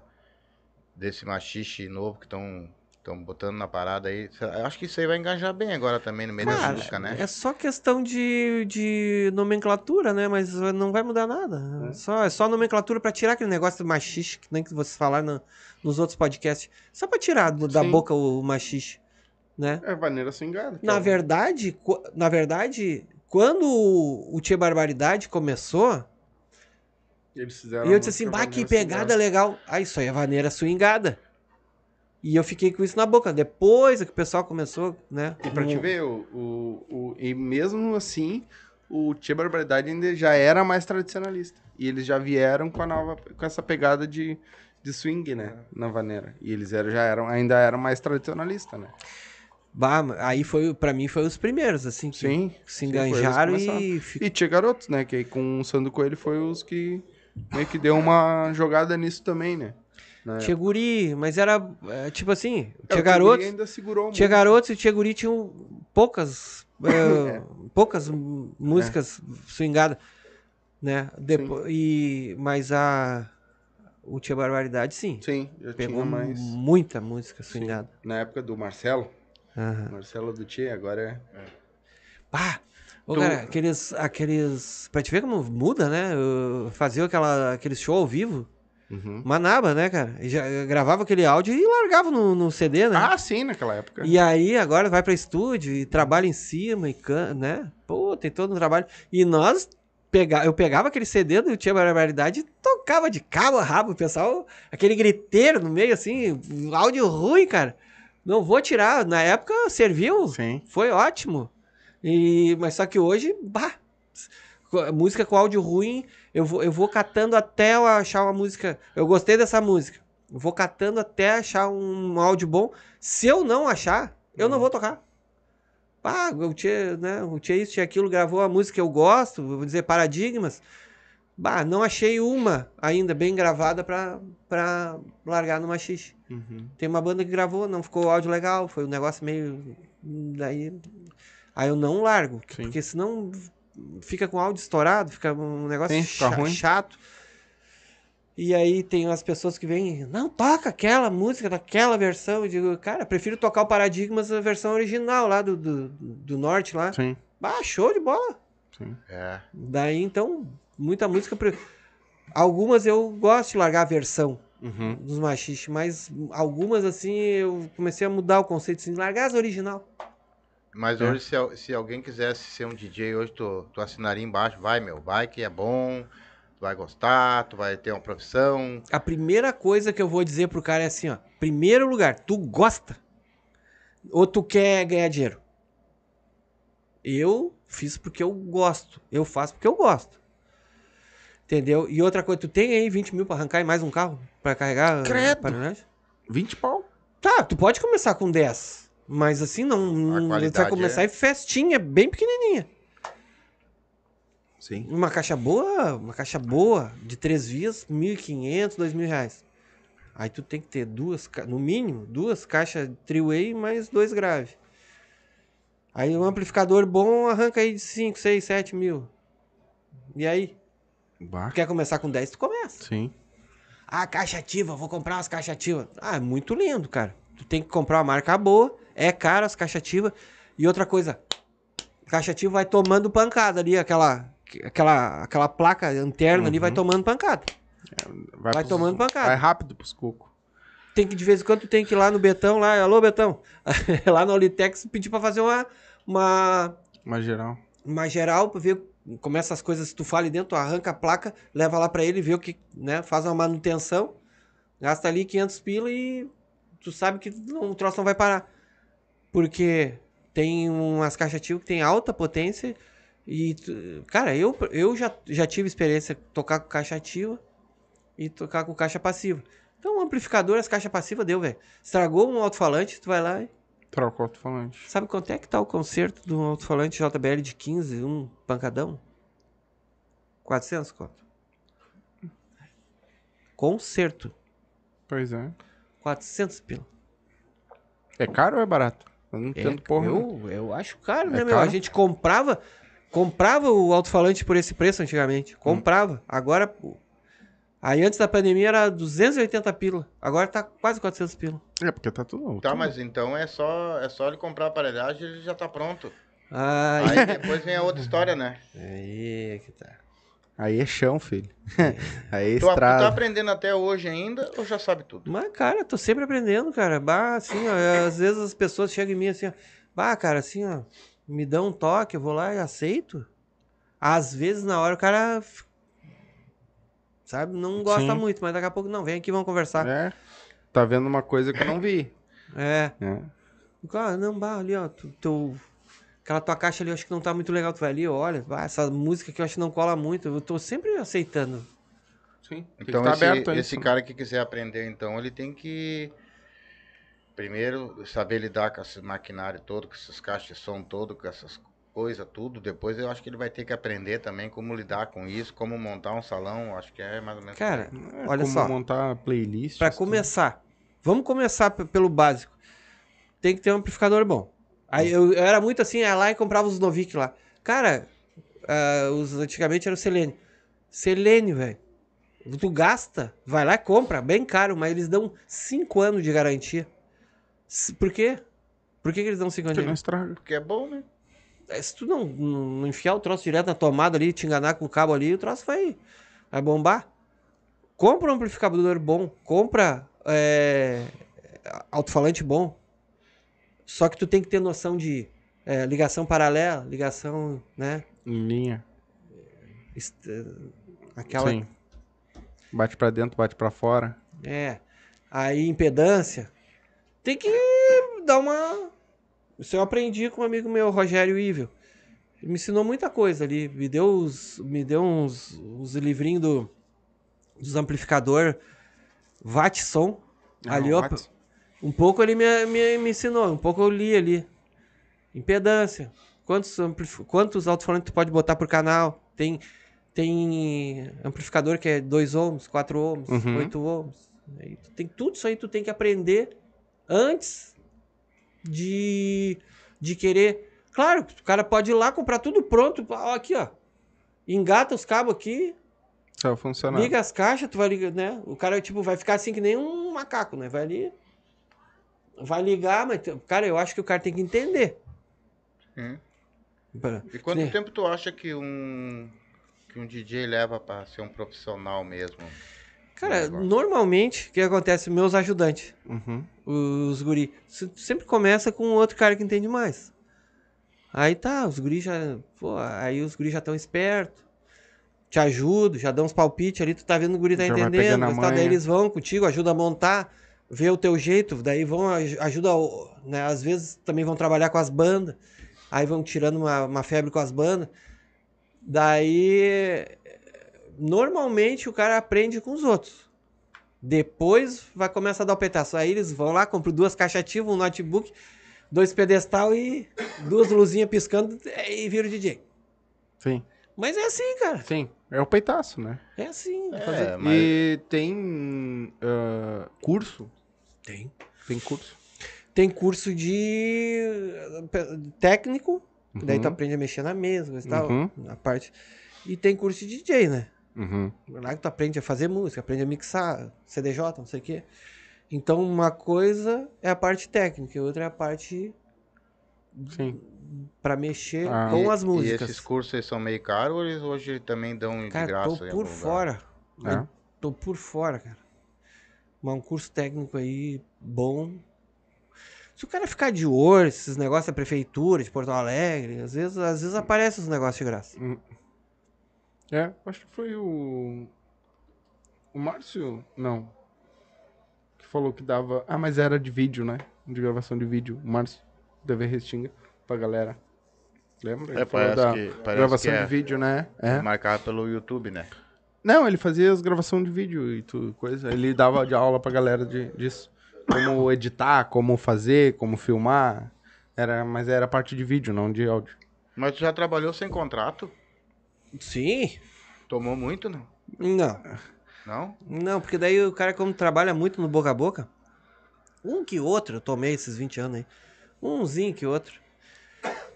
desse machixe novo que estão estão botando na parada aí, eu acho que isso aí vai engajar bem agora também no meio da Cara, música, né? é só questão de, de nomenclatura, né? Mas não vai mudar nada. É só, é só nomenclatura pra tirar aquele negócio do machixe, que nem que vocês falaram no- nos outros podcasts. Só pra tirar do- da boca o, o machixe, né? É vaneira swingada. que Na é o- verdade, na verdade, quando o, o Tia Barbaridade começou, Eles fizeram e eu disse assim, bah, que vaneira pegada swingada. legal. Ah, isso aí é vaneira swingada. E eu fiquei com isso na boca. Depois é que o pessoal começou, né? E pra te ver, o, o, o- e mesmo assim, o Tia Barbaridade ainda já era mais tradicionalista. E eles já vieram com a nova, com essa pegada de, de swing, né? Na vaneira. E eles eram, já eram, ainda eram mais tradicionalistas, né? Bah, aí foi, pra mim, foi os primeiros, assim, que Sim. se sim, enganjaram começaram. e... E tinha garotos, né? Que aí com o Sandro Coelho foi os que meio que deu uma jogada nisso também, né? Na Tinha guri, mas era, é, tipo assim, época. É, tinha garotos, ainda segurou tinha garotos e tinha guri tinham poucas, é, poucas m- músicas swingadas, né? Depo e, mas a, o Tia Barbaridade, sim. Sim, já Pegou tinha mais. muita música swingada. Na época do Marcelo. Marcelo do Tia, agora é. Pá! Ô, Tu- cara, aqueles, aqueles. Pra te ver como muda, né? Eu fazia aquela, aquele show ao vivo. Uhum. Manaba, né, cara? Já gravava aquele áudio e largava no, no CD, né? Ah, sim, naquela época. E aí agora vai pra estúdio e trabalha em cima e canta, né? Pô, tem todo um trabalho. E nós pega... eu pegava aquele CD do Tia Barbaridade e tocava de cabo a rabo, o pessoal, aquele griteiro no meio assim, áudio ruim, cara. Não vou tirar, na época serviu, Sim. foi ótimo. E mas só que hoje, bah, música com áudio ruim, eu vou, eu vou catando até eu achar uma música. Eu gostei dessa música. Eu vou catando até achar um áudio bom. Se eu não achar, eu não vou tocar. Ah, o Tia, né, o Tia isso, Tia aquilo, gravou a música que eu gosto, vou dizer Paradigmas. Bah, não achei uma ainda bem gravada pra, pra largar no machixe. Uhum. Tem uma banda que gravou, não ficou áudio legal, foi um negócio meio. Daí. Aí eu não largo, Sim. porque senão fica com áudio estourado, fica um negócio Sim, fica ruim. chato. E aí tem as pessoas que vêm, não, toca aquela música daquela versão. Eu digo, cara, prefiro tocar o Paradigmas a versão original lá do, do, do norte lá. Sim. Ah, show de bola. Sim. É. Daí então, muita música. pre- Algumas eu gosto de largar a versão Uhum. dos machiches, mas algumas assim eu comecei a mudar o conceito, assim, largar as original. Mas É. hoje, se, se alguém quisesse ser um DJ, hoje tu, tu assinaria embaixo, vai, meu, vai que é bom, tu vai gostar, tu vai ter uma profissão. A primeira coisa que eu vou dizer pro cara é assim, ó. Primeiro lugar, tu gosta ou tu quer ganhar dinheiro? Eu fiz porque eu gosto. Eu faço porque eu gosto. Entendeu? E outra coisa, tu tem aí 20 mil pra arrancar e mais um carro pra carregar? Credo. para nós? 20 pau. Tá, tu pode começar com 10. Mas assim, não. não tu vai começar é- em festinha, bem pequenininha. Sim. Uma caixa boa, uma caixa boa, de três vias, 1.500, 2.000 reais. Aí tu tem que ter duas, no mínimo, duas caixas three-way mais dois grave. Aí um amplificador bom arranca aí de 5, 6, 7 mil. E aí? Bah. Quer começar com 10, tu começa. Sim. Ah, caixa ativa, vou comprar umas caixas ativas. Ah, é muito lindo, cara. Tu tem que comprar uma marca boa, é caro as caixas ativas. E outra coisa, caixa ativa vai tomando pancada ali, aquela, aquela, aquela placa interna ali vai Uhum. tomando pancada. Vai pros- tomando pancada. Vai rápido pros cocos. Tem que, de vez em quando, tem que ir lá no Betão, lá, alô, Betão, lá no Olitex, pedir pra fazer uma, uma, Mas geral. uma geral pra ver como essas coisas tu fala ali dentro, arranca a placa, leva lá pra ele, vê o que, né, faz uma manutenção, gasta ali 500 pila e tu sabe que não- o troço não vai parar. Porque tem umas caixas ativas que tem alta potência e, cara, eu, eu já, já tive experiência tocar com caixa ativa e tocar com caixa passiva. Então, um amplificador, as caixas passivas deu, velho. Estragou um alto-falante, tu vai lá e Troca o alto-falante. Sabe quanto é que tá o conserto do alto-falante JBL de 15, um pancadão? 400 conto. Conserto. Pois é. 400 pila. É caro ou é barato? Eu não É, entendo porra. né? eu, eu acho caro, É né, meu? A caro? gente comprava comprava o alto-falante por esse preço antigamente. Comprava. Agora, pô, aí antes da pandemia era 280 pila. Agora tá quase 400 pila. É, porque tá tudo. Tá, tudo- mas então é só, é só ele comprar a aparelhagem e ele já tá pronto. Ai, Aí depois vem a outra história, né? aí que tá. Aí é chão, filho. Aí é Tu, tu tá estrada. aprendendo até hoje ainda ou já sabe tudo? Mas, cara, tô sempre aprendendo, cara. Bah, assim, ó, às vezes as pessoas chegam em mim assim, ó. Bah, cara, assim, ó, me dão um toque, eu vou lá e aceito. Às vezes, na hora, o cara. Sabe, não gosta Sim. muito, mas daqui a pouco, não, vem aqui, vamos conversar. É. Tá vendo uma coisa que eu não vi. É. É. Ah, não, bah, ali, ó, tu, tu- aquela tua caixa ali, eu acho que não tá muito legal. Tu vai ali, olha, bah, essa música que eu acho que não cola muito. Eu tô sempre aceitando. Sim. Então tá esse, aberto esse isso. cara que quiser aprender, então, ele tem que primeiro saber lidar com esse maquinário todo, com essas caixas de som todo, com essas coisas tudo. Depois eu acho que ele vai ter que aprender também como lidar com isso, como montar um salão. eu Acho que é mais ou menos. Cara, É, olha como só. montar playlist. Pra começar, vamos começar pelo básico. Tem que ter um amplificador bom. Aí eu, eu era muito assim, ia lá e comprava os Novik lá. Cara, ah, os antigamente era o Selene. Selene, velho. Tu gasta, vai lá e compra, bem caro, mas eles dão 5 anos de garantia. Por quê? Por que, que eles dão 5 anos Que de não garantia? estraga. Porque é bom, né? É, Se tu não, não não enfiar o troço direto na tomada ali, te enganar com o cabo ali, o troço vai, vai bombar. Compra um amplificador bom, compra é, alto-falante bom. Só que tu tem que ter noção de é, ligação paralela, ligação, né? Em linha. est- Aquela Sim. Bate pra dentro, bate pra fora. É. Aí, impedância. Tem que dar uma. Isso eu aprendi com um amigo meu, Rogério Ivel. Ele me ensinou muita coisa ali. Me deu, os, me deu uns, uns livrinhos do, dos amplificador Ah, ó. Watts. Um pouco ele me, me, me ensinou, um pouco eu li ali. Impedância. Quantos, quantos alto-falantes tu pode botar por canal? Tem, tem amplificador que é 2 ohms, 4 ohms, Uhum. 8 ohms. Aí tu tem, tudo isso aí tu tem que aprender antes de, de querer. Claro, o cara pode ir lá comprar tudo pronto. Ó, aqui, ó. Engata os cabos aqui, Só funcionar. liga as caixas, tu vai ligar, né? O cara, tipo, vai ficar assim que nem um macaco, né? Vai ali, vai ligar, mas, cara, eu acho que o cara tem que entender. Hum. Pra- E quanto né? tempo tu acha que um, que um DJ leva pra ser um profissional mesmo? Cara, Negócio. normalmente, o que acontece? Meus ajudantes, Uhum. os guri, se- sempre começa com outro cara que entende mais. Aí tá, os guri já, pô, aí os guri já estão espertos, te ajudam, já dão uns palpites ali, tu tá vendo o guri tá Já entendendo, mas tal, daí eles vão contigo, ajuda a montar, vê o teu jeito, daí vão, aj- ajuda, o- né, às vezes também vão trabalhar com as bandas, aí vão tirando uma, uma febre com as bandas, daí normalmente o cara aprende com os outros. Depois vai começar a dar o petaço. Aí eles vão lá, compram duas caixas ativas, um notebook, dois pedestal e duas luzinhas piscando e vira o DJ. Sim. Mas é assim, cara. Sim. É o peitaço, né? É assim. É, fazer- mas E tem ah, curso? Tem. Tem curso. Tem curso de eh, técnico, que daí tu Uhum. aprende a mexer na mesa, e tal, Uhum. na parte. E tem curso de DJ, né? Uhum. Lá que tu aprende a fazer música, aprende a mixar, CDJ, não sei o quê. Então, uma coisa é a parte técnica, e outra é a parte Sim. pra mexer Ah. com e- as E músicas. esses cursos são meio caros ou eles hoje também dão de cara, graça? tô por fora. É. Tô por fora, cara. Mas um curso técnico aí bom. Se o cara ficar de olho, esses negócios da prefeitura, de Porto Alegre, às vezes, às vezes aparecem os negócios de graça. É, acho que foi o. O Márcio. Não. Que falou que dava. Ah, mas era de vídeo, né? De gravação de vídeo. O Márcio TV Restinga pra galera. Lembra? É, parece da que, parece gravação que é de vídeo, né? É. marcado pelo YouTube, né? Não, ele fazia as gravações de vídeo e tudo, coisa. Ele dava de aula pra galera de, disso. Como editar, como fazer, como filmar. Era, mas era parte de vídeo, não de áudio. Mas tu já trabalhou sem contrato? Sim. Tomou muito, não? Não. Não? Não, porque daí o cara, como trabalha muito no boca a boca, um que outro, eu tomei esses 20 anos aí. Umzinho que outro.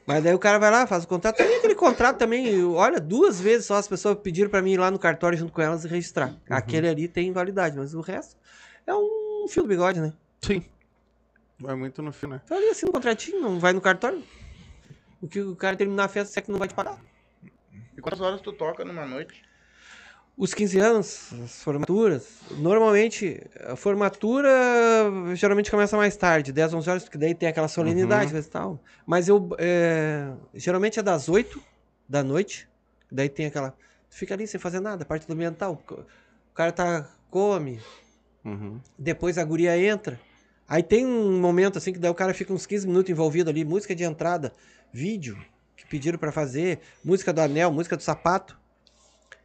Mas daí o cara vai lá, faz o contrato. Tem aquele contrato também, olha, duas vezes só as pessoas pediram pra mim ir lá no cartório junto com elas e registrar. Aquele ali tem validade, mas o resto é um fio do bigode, né? Sim. Vai muito no fio, né? Tá ali assim no contratinho, não vai no cartório. O que o cara terminar a festa, você é que não vai te pagar. E quantas horas tu toca numa noite? Os 15 anos, as formaturas, normalmente, a formatura geralmente começa mais tarde, 10, 11 horas, porque daí tem aquela solenidade coisa e tal. Mas eu, é, geralmente é das 8 da noite, daí tem aquela, tu fica ali sem fazer nada, parte do ambiental, o cara tá, come, Uhum. depois a guria entra, aí tem um momento assim que daí o cara fica uns 15 minutos envolvido ali, música de entrada, vídeo que pediram pra fazer, música do anel, música do sapato,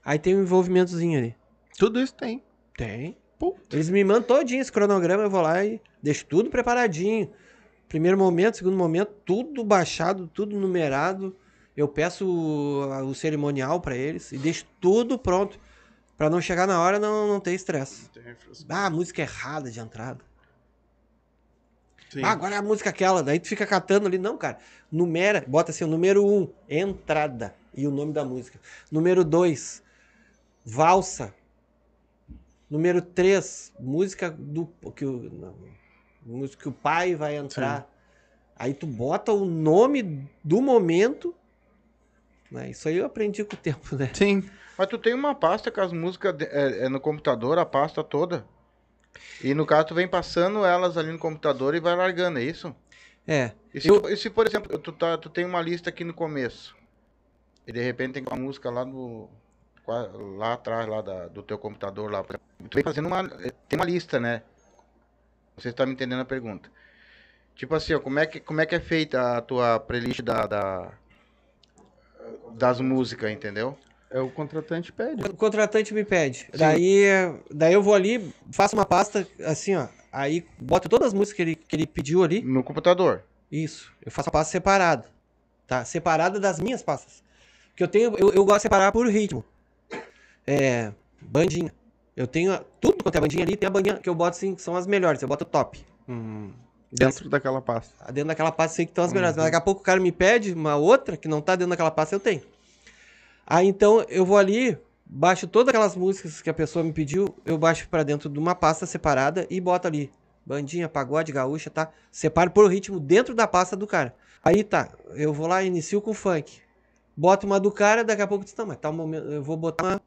aí tem um envolvimentozinho ali. Tudo isso tem. Tem. Puta. Eles me mandam todinho esse cronograma, eu vou lá e deixo tudo preparadinho. Primeiro momento, segundo momento, tudo baixado, tudo numerado. Eu peço o, o cerimonial pra eles e deixo tudo pronto. Pra não chegar na hora não, não ter estresse. Ah, música errada de entrada. Sim. Ah, agora é a música aquela. Daí tu fica catando ali. Não, cara. Numera, bota assim, o número um, entrada. E o nome da música. Número dois, valsa. Número 3, música do. Que o, não, música que o pai vai entrar. Aí tu bota o nome do momento. Né? Isso aí eu aprendi com o tempo, né? Sim. Mas tu tem uma pasta com as músicas de- é, é no computador, a pasta toda. E no caso tu vem passando elas ali no computador e vai largando, é isso? É. E se, Eu- e se, por exemplo, tu, tá, tu tem uma lista aqui no começo, e de repente tem uma música lá no. qua- lá atrás lá da- do teu computador lá. Tu vem fazendo uma. Tem uma lista, né? Você está me entendendo a pergunta. Tipo assim, ó, como é que, como é, que é feita a tua playlist da, da- das músicas, entendeu? É o contratante pede. O contratante me pede. Daí, daí eu vou ali, faço uma pasta assim, ó. Aí boto todas as músicas que ele, que ele pediu ali. No computador. Isso. Eu faço a pasta separada. Tá? Separada das minhas pastas. Porque eu tenho. Eu, eu gosto de separar por ritmo. É. Bandinha. Eu tenho tudo quanto é bandinha ali, tem a bandinha que eu boto assim, que são as melhores. Eu boto top. Uhum. Dentro daquela pasta. Dentro daquela pasta sei que estão as melhores. Mas daqui a pouco o cara me pede uma outra que não tá dentro daquela pasta, eu tenho. Aí então eu vou ali, baixo todas aquelas músicas que a pessoa me pediu, eu baixo pra dentro de uma pasta separada e boto ali. Bandinha, pagode, gaúcha, tá? Separo por ritmo dentro da pasta do cara. Aí tá, eu vou lá, inicio com funk. Boto uma do cara, daqui a pouco eu disse, não, mas tá um momento, eu vou botar uma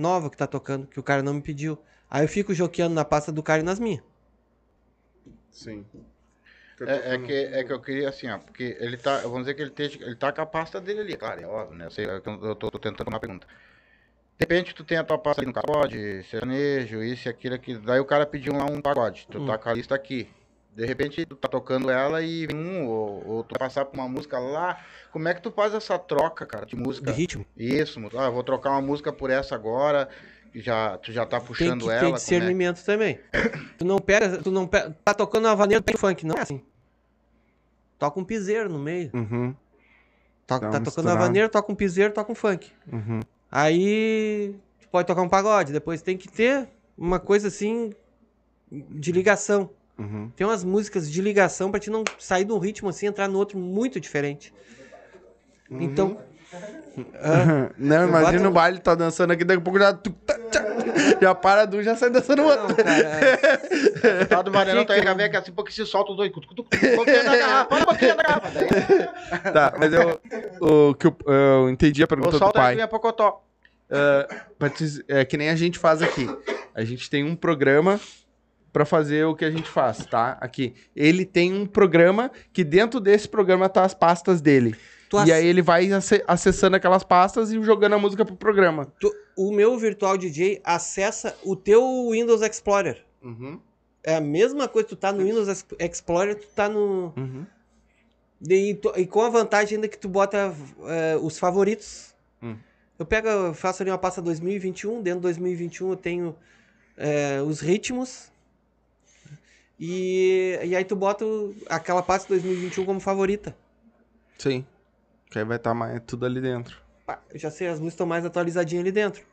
nova que tá tocando, que o cara não me pediu. Aí eu fico joqueando na pasta do cara e nas minhas. Sim. É, é que, é que eu queria assim, ó, porque ele tá, vamos dizer que ele, esteja, ele tá com a pasta dele ali, claro, é óbvio, né? Eu, sei, eu, tô, eu tô tentando uma pergunta. De repente tu tem a tua pasta ali no pagode, sertanejo, isso e aquilo, aquilo. Daí o cara pediu lá um pagode, tu Hum. tá com a lista aqui. De repente tu tá tocando ela e um, ou, ou tu vai passar por uma música lá. Como é que tu faz essa troca, cara, de música? De ritmo. Isso, ah, eu vou trocar uma música por essa agora, que já, tu já tá Tem puxando que ter ela. como é? discernimento também. Tu não pega, tu não pega, tá tocando uma vaneira tem funk, não é assim. Toca um piseiro no meio. Uhum. Toca, tá uma tocando uma vaneira, toca um piseiro, toca um funk. Uhum. Aí tu pode tocar um pagode, depois tem que ter uma coisa assim de ligação. Uhum. Tem umas músicas de ligação pra te não sair de um ritmo assim e entrar no outro muito diferente. Então, ah, Não, imagina boto- o baile, tá dançando aqui, daqui a pouco já. tá, Já para de um, já sai dançando o outro. cara, é- Tá do Varelão, tá aí, já vem aqui assim, porque se solta os dois. Tá, mas eu, o, que eu, eu entendi a pergunta do solta a pai. pocotó. Pra te- é que nem a gente faz aqui. A gente tem um programa pra fazer o que a gente faz, tá? Aqui. Ele tem um programa que dentro desse programa tá as pastas dele. tu E aí ele vai ace- acessando aquelas pastas e jogando a música pro programa. tu- o meu virtual DJ acessa o teu Windows Explorer. Uhum. É a mesma coisa, tu tá no Windows Ex- Explorer, tu tá no. Uhum. E, tu- e com a vantagem ainda que tu bota é, os favoritos. Hum. Eu pego, faço ali uma pasta 2021, dentro de 2021 eu tenho é, os ritmos. E, e aí tu bota o- aquela pasta 2021 como favorita. Sim. Que aí vai estar mais tudo ali dentro. Pá, eu já sei, as músicas estão mais atualizadinhas ali dentro.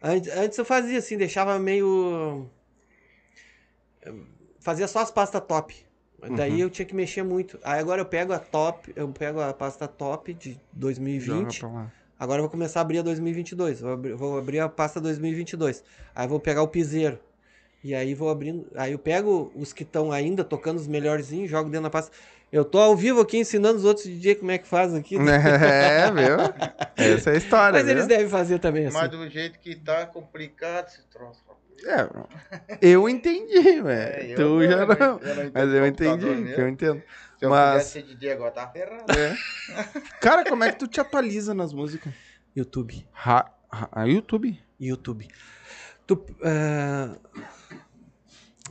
Antes, antes eu fazia assim, deixava meio. Fazia só as pastas top. Daí Uhum. eu tinha que mexer muito. Aí agora eu pego a top, eu pego a pasta top de 2020. Joga pra lá. Agora eu vou começar a abrir a 2022. Vou abrir, vou abrir a pasta 2022. Aí eu vou pegar o piseiro. E aí vou abrindo. Aí eu pego os que estão ainda tocando os melhorzinhos, jogo dentro da pasta. Eu tô ao vivo aqui ensinando os outros DJ como é que faz aqui. É, viu? Essa é a história, Mas eles viu? devem fazer também assim. Mas do jeito que tá complicado esse troço. É, eu entendi, velho. É, eu tu já não. eu não Mas eu entendi, mesmo. eu entendo. Se eu Mas- pudesse ser DJ agora, tá ferrado. É. Cara, como é que tu te atualiza nas músicas? YouTube. Ra... Ra... YouTube? YouTube. Tu.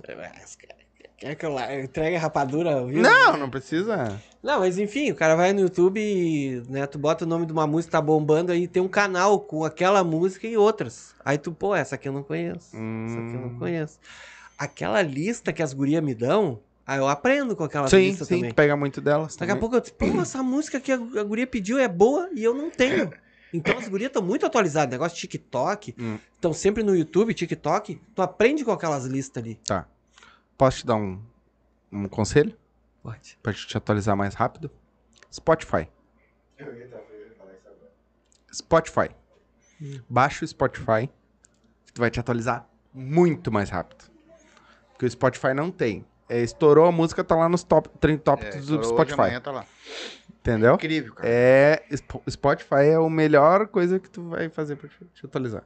Ah, Quer que eu lá- entregue a rapadura vivo? Não, não precisa. Não, mas enfim, o cara vai no YouTube e né, tu bota o nome de uma música, tá bombando, aí tem um canal com aquela música e outras. Aí tu, pô, essa aqui eu não conheço. Essa aqui eu não Hum. conheço. Aquela lista que as gurias me dão, aí eu aprendo com aquela Sim, lista sim, também. tu pega muito delas. Daqui a também. pouco eu disse, pô, essa música que a a guria pediu é boa e eu não tenho. Então as gurias estão muito atualizadas. Negócio de TikTok, Hum. estão sempre no YouTube, TikTok. Tu aprende com aquelas listas ali. Tá. Posso te dar um, um conselho? Pode. Pra te atualizar mais rápido? Spotify. Spotify. Hum. Baixa o Spotify. que Tu vai te atualizar muito mais rápido. Que o Spotify não tem. É, estourou a música, tá lá nos top 30 É, tops do hoje, Spotify. amanhã tá lá. Entendeu? Incrível, cara. É, Sp- Spotify é a melhor coisa que tu vai fazer pra te, te atualizar.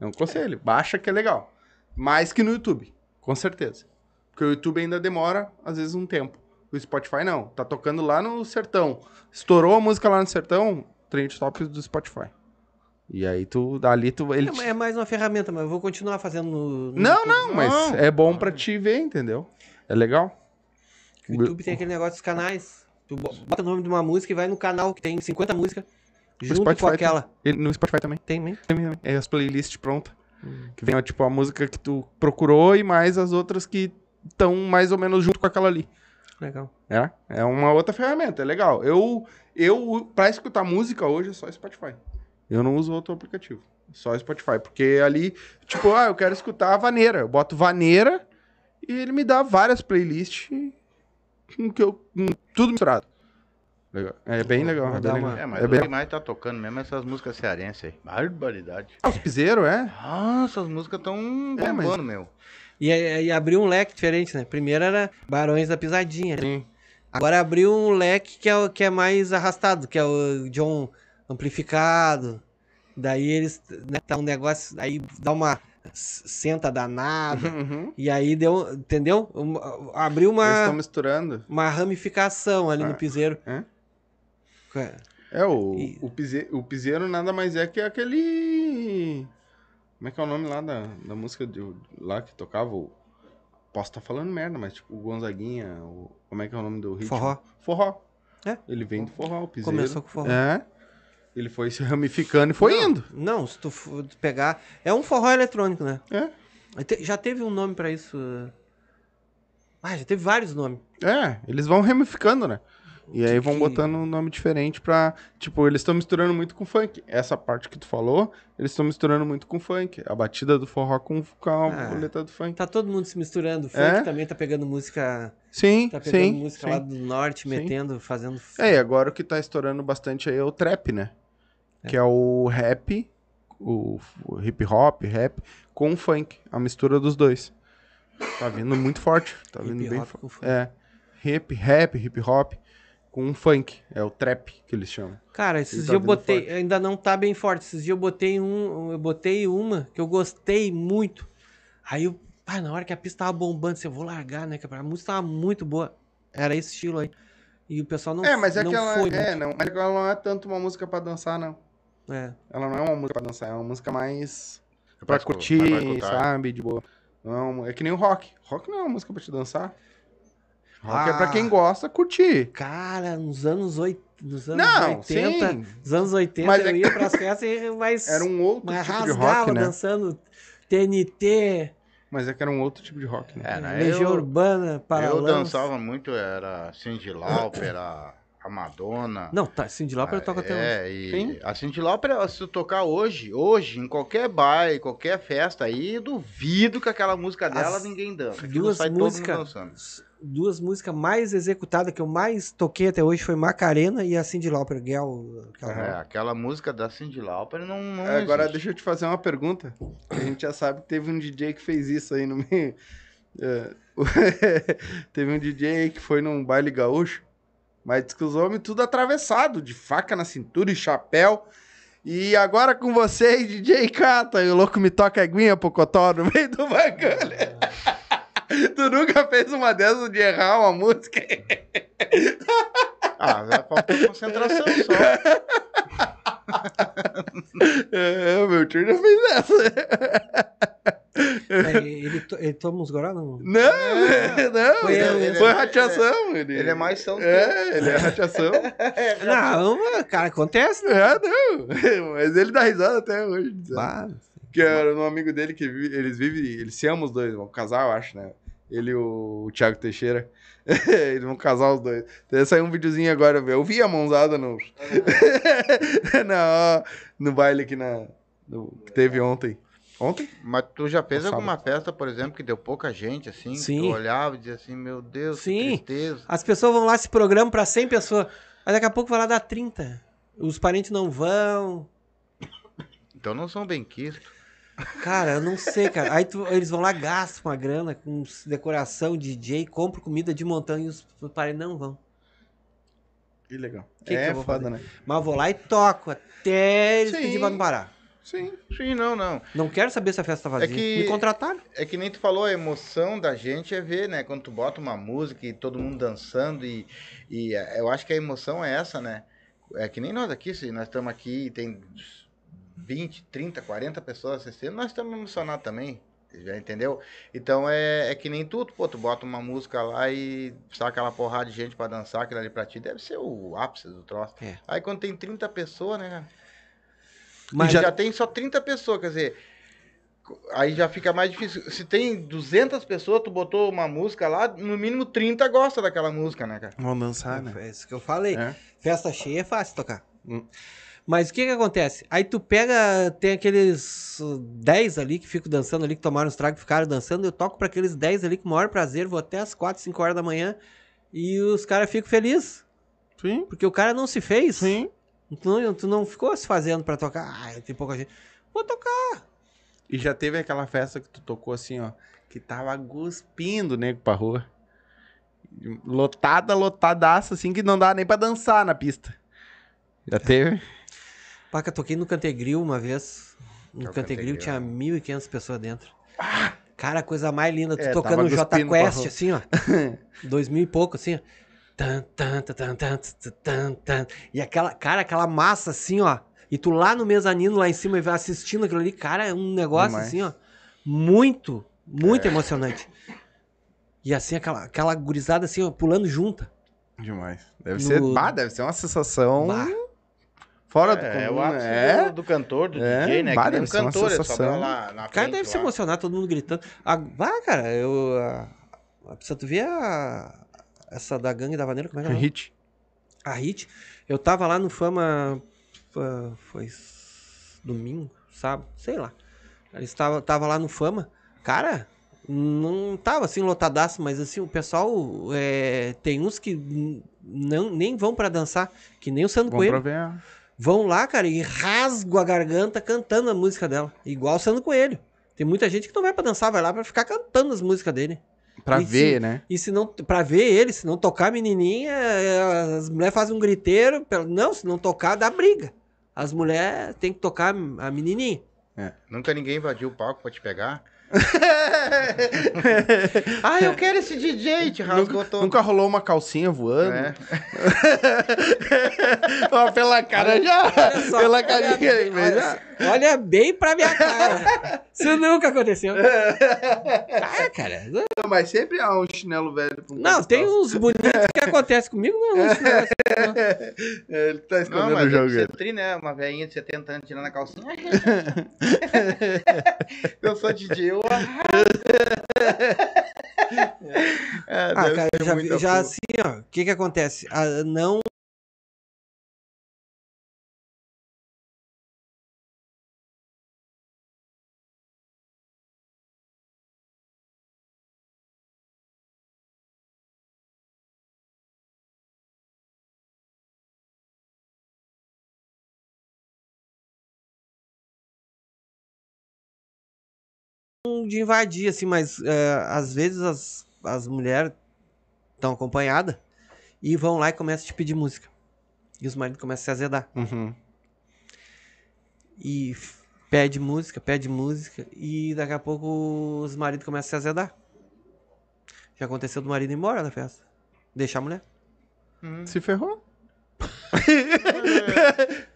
É um conselho. Baixa que é legal. Mais que no YouTube, com certeza. Porque o YouTube ainda demora, às vezes, um tempo. O Spotify não. Tá tocando lá no sertão. Estourou a música lá no sertão, trend tops do Spotify. E aí tu, dali tu... Ele te- É, é mais uma ferramenta, mas eu vou continuar fazendo no, no Não, YouTube. não, mas Não. é bom pra te ver, entendeu? É legal. O YouTube tem aquele negócio dos canais. Tu bo- bota o nome de uma música e vai no canal que tem 50 músicas junto com Spotify tem- aquela. ele- no Spotify também. Tem, mesmo? Tem mesmo. É as playlists prontas. Hum. Que vem, tipo, a música que tu procurou e mais as outras que estão mais ou menos junto com aquela ali. Legal. É, é uma outra ferramenta, é legal. Eu, eu pra escutar música hoje é só Spotify. Eu não uso outro aplicativo. Só Spotify. Porque ali, tipo, ah, eu quero escutar a vaneira. Eu boto vaneira e ele me dá várias playlists com que eu, com tudo misturado. Legal. É bem legal. É bem legal. uma- É, mas É o bem... que mais tá tocando mesmo é essas músicas cearenses aí. Barbaridade. Ah, os piseiros, é? Ah, essas músicas tão É, mas- bombando, meu. E, e abriu um leque diferente, né? Primeiro era Barões da Pisadinha. né? Sim. Agora abriu um leque que é, que é mais arrastado, que é o John amplificado. Daí eles, né, tá um negócio, aí dá uma senta danada. Uhum. e aí deu, entendeu? Um- abriu Eles estão uma, misturando. uma ramificação ali Ah, no piseiro. é? É. É, o, E- o, pise, o piseiro nada mais é que aquele. Como é que é o nome lá da, da música de, lá que tocava? O, posso estar falando merda, mas tipo o Gonzaguinha, o, como é que é o nome do ritmo? Forró. Forró. É. Ele vem do forró, o piseiro. Começou com forró. É. Ele foi se ramificando e foi não, indo. Não, se tu pegar. É um forró eletrônico, né? É. Já teve um nome pra isso. Ah, já teve vários nomes. É, eles vão ramificando, né? E aí vão botando um nome diferente pra. Tipo, eles estão misturando muito com funk. Essa parte que tu falou, eles estão misturando muito com funk. A batida do forró com, com a Ah. boleta do funk. Tá todo mundo se misturando. O funk É? também tá pegando música. Sim, Tá pegando sim. música sim. lá do norte, Sim. metendo, fazendo. É, e agora o que tá estourando bastante aí é o trap, né? Que é o rap, o, hip hop, rap, com o funk. A mistura dos dois. Tá vindo muito forte. Tá vindo Hip bem forte. É. Rap, rap, hip hop, com um funk. É o trap que eles chamam. Cara, esses tá dias eu vindo botei. forte. Ainda não tá bem forte. Esses dias eu botei um. Eu botei uma que eu gostei muito. Aí eu. Ah, na hora que a pista tava bombando, assim, eu vou largar, né? Que a música tava muito boa. Era esse estilo aí. E o pessoal não é, mas é não que ela, foi. é, não, mas ela não é tanto uma música pra dançar, não. É. Ela não é uma música pra dançar, é uma música mais É pra escu- curtir, sabe? De boa. Não, é que nem o rock. Rock não é uma música pra te dançar. Rock é pra Ah. quem gosta curtir. Cara, nos anos, oit... nos anos Não, 80. sim. Nos anos 80 Mas eu é ia pras festas e mais. Era um outro mais tipo de rasgava rock, né? dançando TNT, Mas é que era um outro tipo de rock, né? É? Legião Eu- Urbana, Paralamas. Eu dançava muito, era Cindy Lauper, era a Madonna. Não, tá, Cindy Lauper toca até hoje. É, e Sim. a Cindy Lauper, se tu tocar hoje, hoje, em qualquer baile, qualquer festa aí, eu duvido que aquela música dela As ninguém dança. Aquilo Duas sai todo mundo músicas, dançando. Duas músicas mais executadas que eu mais toquei até hoje foi Macarena e a Cindy Lauper, Girl. Aquela... É, aquela música da Cindy Lauper não, não É, Agora deixa eu te fazer uma pergunta. A gente já sabe que teve um DJ que fez isso aí no meio. É, teve um DJ que foi num baile gaúcho, mas diz que os homens tudo atravessado, de faca na cintura e chapéu. E agora com vocês, DJ Cata, e o louco me toca aguinha pocotó no meio do bagulho. Tu nunca fez uma dessas de errar uma música? Ah, vai faltar concentração só. É, meu tio já fez essa. É, ele, to- ele toma uns goró, não? Não, não, Foi foi, eu, foi ele- rateação. Ele, Ele é mais são É, ele é rateação. Não, cara, acontece, né? é, não. Mas ele dá risada até hoje. Bah, Que era um amigo dele que vi- eles vivem, eles se amam os dois, vão casar, eu acho, né? Ele e o, o Thiago Teixeira. eles vão casar os dois. Então saiu um videozinho agora, eu vi a mãozada no. na, no baile aqui na. no- que teve ontem. Ontem? Mas tu já fez alguma festa, por exemplo, que deu pouca gente, assim? que Sim. Tu olhava e dizia assim, meu Deus, Sim. que tristeza. As pessoas vão lá, se programam pra 100 pessoas. Mas daqui a pouco vai lá dar 30. Os parentes não vão. Então não são bem quistos. Cara, eu não sei, cara. Aí tu- eles vão lá, gastam uma grana com decoração, DJ, compram comida de montanha e os parem não vão. Que legal. Que que é vou foda, fazer? né? Mas eu vou lá e toco até eles pedirem pra me parar. Sim. Sim, não, não. Não quero saber se a festa tá vazia. que- Me contrataram. É que nem tu falou, a emoção da gente é ver, né? Quando tu bota uma música e todo mundo dançando e, e é, eu acho que a emoção é essa, né? É que nem nós aqui, se nós estamos aqui e tem 20, 30, 40 pessoas assistindo, nós estamos emocionados também, já entendeu? Então é, é que nem tudo, pô, tu bota uma música lá e sai aquela porrada de gente pra dançar, aquilo ali pra ti deve ser o ápice do troço. É. Aí quando tem 30 pessoas, né, cara? Mas já... tem só 30 pessoas, quer dizer, aí já fica mais difícil. Se tem 200 pessoas, tu botou uma música lá, no mínimo 30 gosta daquela música, né, cara? Vão dançar, né? É isso que eu falei. É. Festa cheia é fácil tocar. Hum. Mas o que que acontece? Aí tu pega, tem aqueles uh, 10 ali que ficam dançando ali, que tomaram os tragos e ficaram dançando. Eu toco pra aqueles 10 ali com o maior prazer, vou até as 4, 5 horas da manhã e os caras ficam felizes. Sim. Porque o cara não se fez. Sim. Tu não, tu não ficou se fazendo pra tocar. Ah, tem pouca gente. Vou tocar. E já teve aquela festa que tu tocou assim, ó, que tava cuspindo o nego pra rua. Lotada, lotadaça, assim, que não dá nem pra dançar na pista. Já teve? Paca, toquei no Cantegril uma vez. No É Cantegril Cantegril, tinha né? 1.500 pessoas dentro. Cara, coisa mais linda. Tu É, tocando o J Quest, assim, ó. Dois mil e pouco, assim, ó. Tan, tan, tan, tan, tan, tan. E aquela, cara, aquela massa, assim, ó. E tu lá no mezanino, lá em cima, assistindo aquilo ali. Cara, é um negócio, Demais. assim, ó. Muito, muito emocionante. E assim, aquela, aquela gurizada, assim, ó, pulando junta. Demais. Deve No- ser. Bah, deve ser uma sensação. Bah. Fora do É, o comum, ápice né? do, do cantor, do É, DJ, né? bah, Que nem deve um uma cantor, sensação. sobe lá na O cara deve se lá. emocionar, todo mundo gritando. Ah, cara, eu. A, a, precisa tu ver a. Essa da gangue da vaneira, como é que é? o nome? Hit. A Hit. Eu tava lá no Fama. fa- Foi domingo, sábado, sei lá. Eles tava, tava lá no Fama. Cara, não tava assim lotadaço, mas assim, o pessoal. é, tem uns que não, nem vão pra dançar, que nem o Sandro Vamos pra Coelho. ver. Vão lá, cara, e rasgam a garganta cantando a música dela. Igual o Sandro Coelho. Tem muita gente que não vai pra dançar, vai lá pra ficar cantando as músicas dele. Pra E ver, se- né? E se não, pra ver ele, se não tocar a menininha, é, as mulheres fazem um griteiro. Não, se não tocar, dá briga. As mulheres têm que tocar a menininha. Nunca ninguém invadiu o palco pra te pegar. ah, eu quero esse DJ, te rasgou Nunca, todo. nunca rolou uma calcinha voando. É. Ó, pela cara já. Olha só, pela olha que olha, bem pra minha cara. Isso nunca aconteceu. Ah, cara. Não, mas sempre há um chinelo velho. pra um Não, tem descalço. uns bonitos que acontece comigo, não. não é assim, não. É, Ele tá Não, escondendo mas o jogo. ele. ser tri, né? Uma velhinha de 70 anos tirando a calcinha. eu sou DJ, eu É, Ah, deve cara, ser eu já, já porra. assim, ó, o que que acontece? Ah, não... de invadir, assim, mas é, às vezes as, as mulheres estão acompanhadas e vão lá e começam a te pedir música. E os maridos começam a se azedar. Uhum. E pede música, pede música, e daqui a pouco os maridos começam a se azedar. Já aconteceu do marido ir embora da festa. Deixar a mulher. Hum. Se ferrou.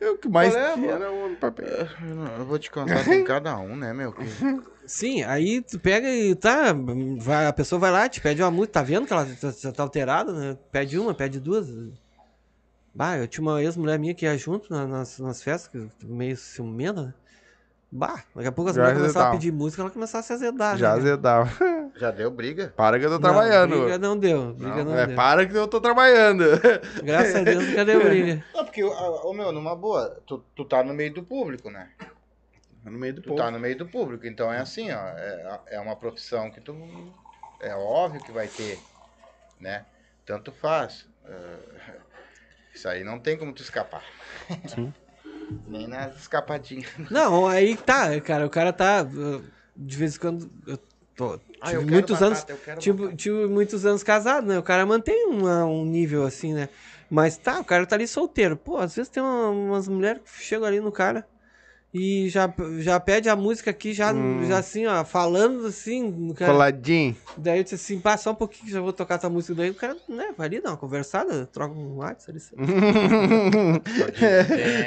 É o que mais é, tinha mano? era o papel. Eu eu vou te contar com cada um, né, meu? Que- Sim, aí tu pega e tá. Vai, a pessoa vai lá, te pede uma música, tá vendo que ela tá, tá- tá alterada, né? Pede uma, pede duas. Bah, eu tinha uma ex-mulher minha que ia junto na- nas, nas festas, meio ciumenta, né? Bah, daqui a pouco as mulheres começaram a pedir música, ela começava a se azedar. Já né? azedava. Já deu briga? Para que eu tô Não, trabalhando. Briga não deu, briga não, é, deu. para que eu tô trabalhando. Graças a Deus nunca deu briga. Não, porque, ô meu, numa boa, tu, tu tá no meio do público, né? no meio do Tu tá no meio do público, então é assim, ó, é, é uma profissão que tu é óbvio que vai ter, né? Tanto faz. eh, isso aí não tem como tu escapar. Nem nas escapadinhas. Não, aí tá, cara, o cara tá. uh, De vez em quando. Eu tô, Ah, tive muitos anos. batata, quero Tive, tive muitos anos casado, né? O cara mantém uma- um nível assim, né? Mas tá, o cara tá ali solteiro. Pô, às vezes tem uma- umas mulheres que chegam ali no cara e já, já pede a música aqui, já, Hum. já assim, ó, falando assim. Cara. Coladinho. Daí eu disse assim, passa só um pouquinho que já vou tocar tua música. Daí o cara, né, vai ali dar uma conversada, troca um WhatsApp ali.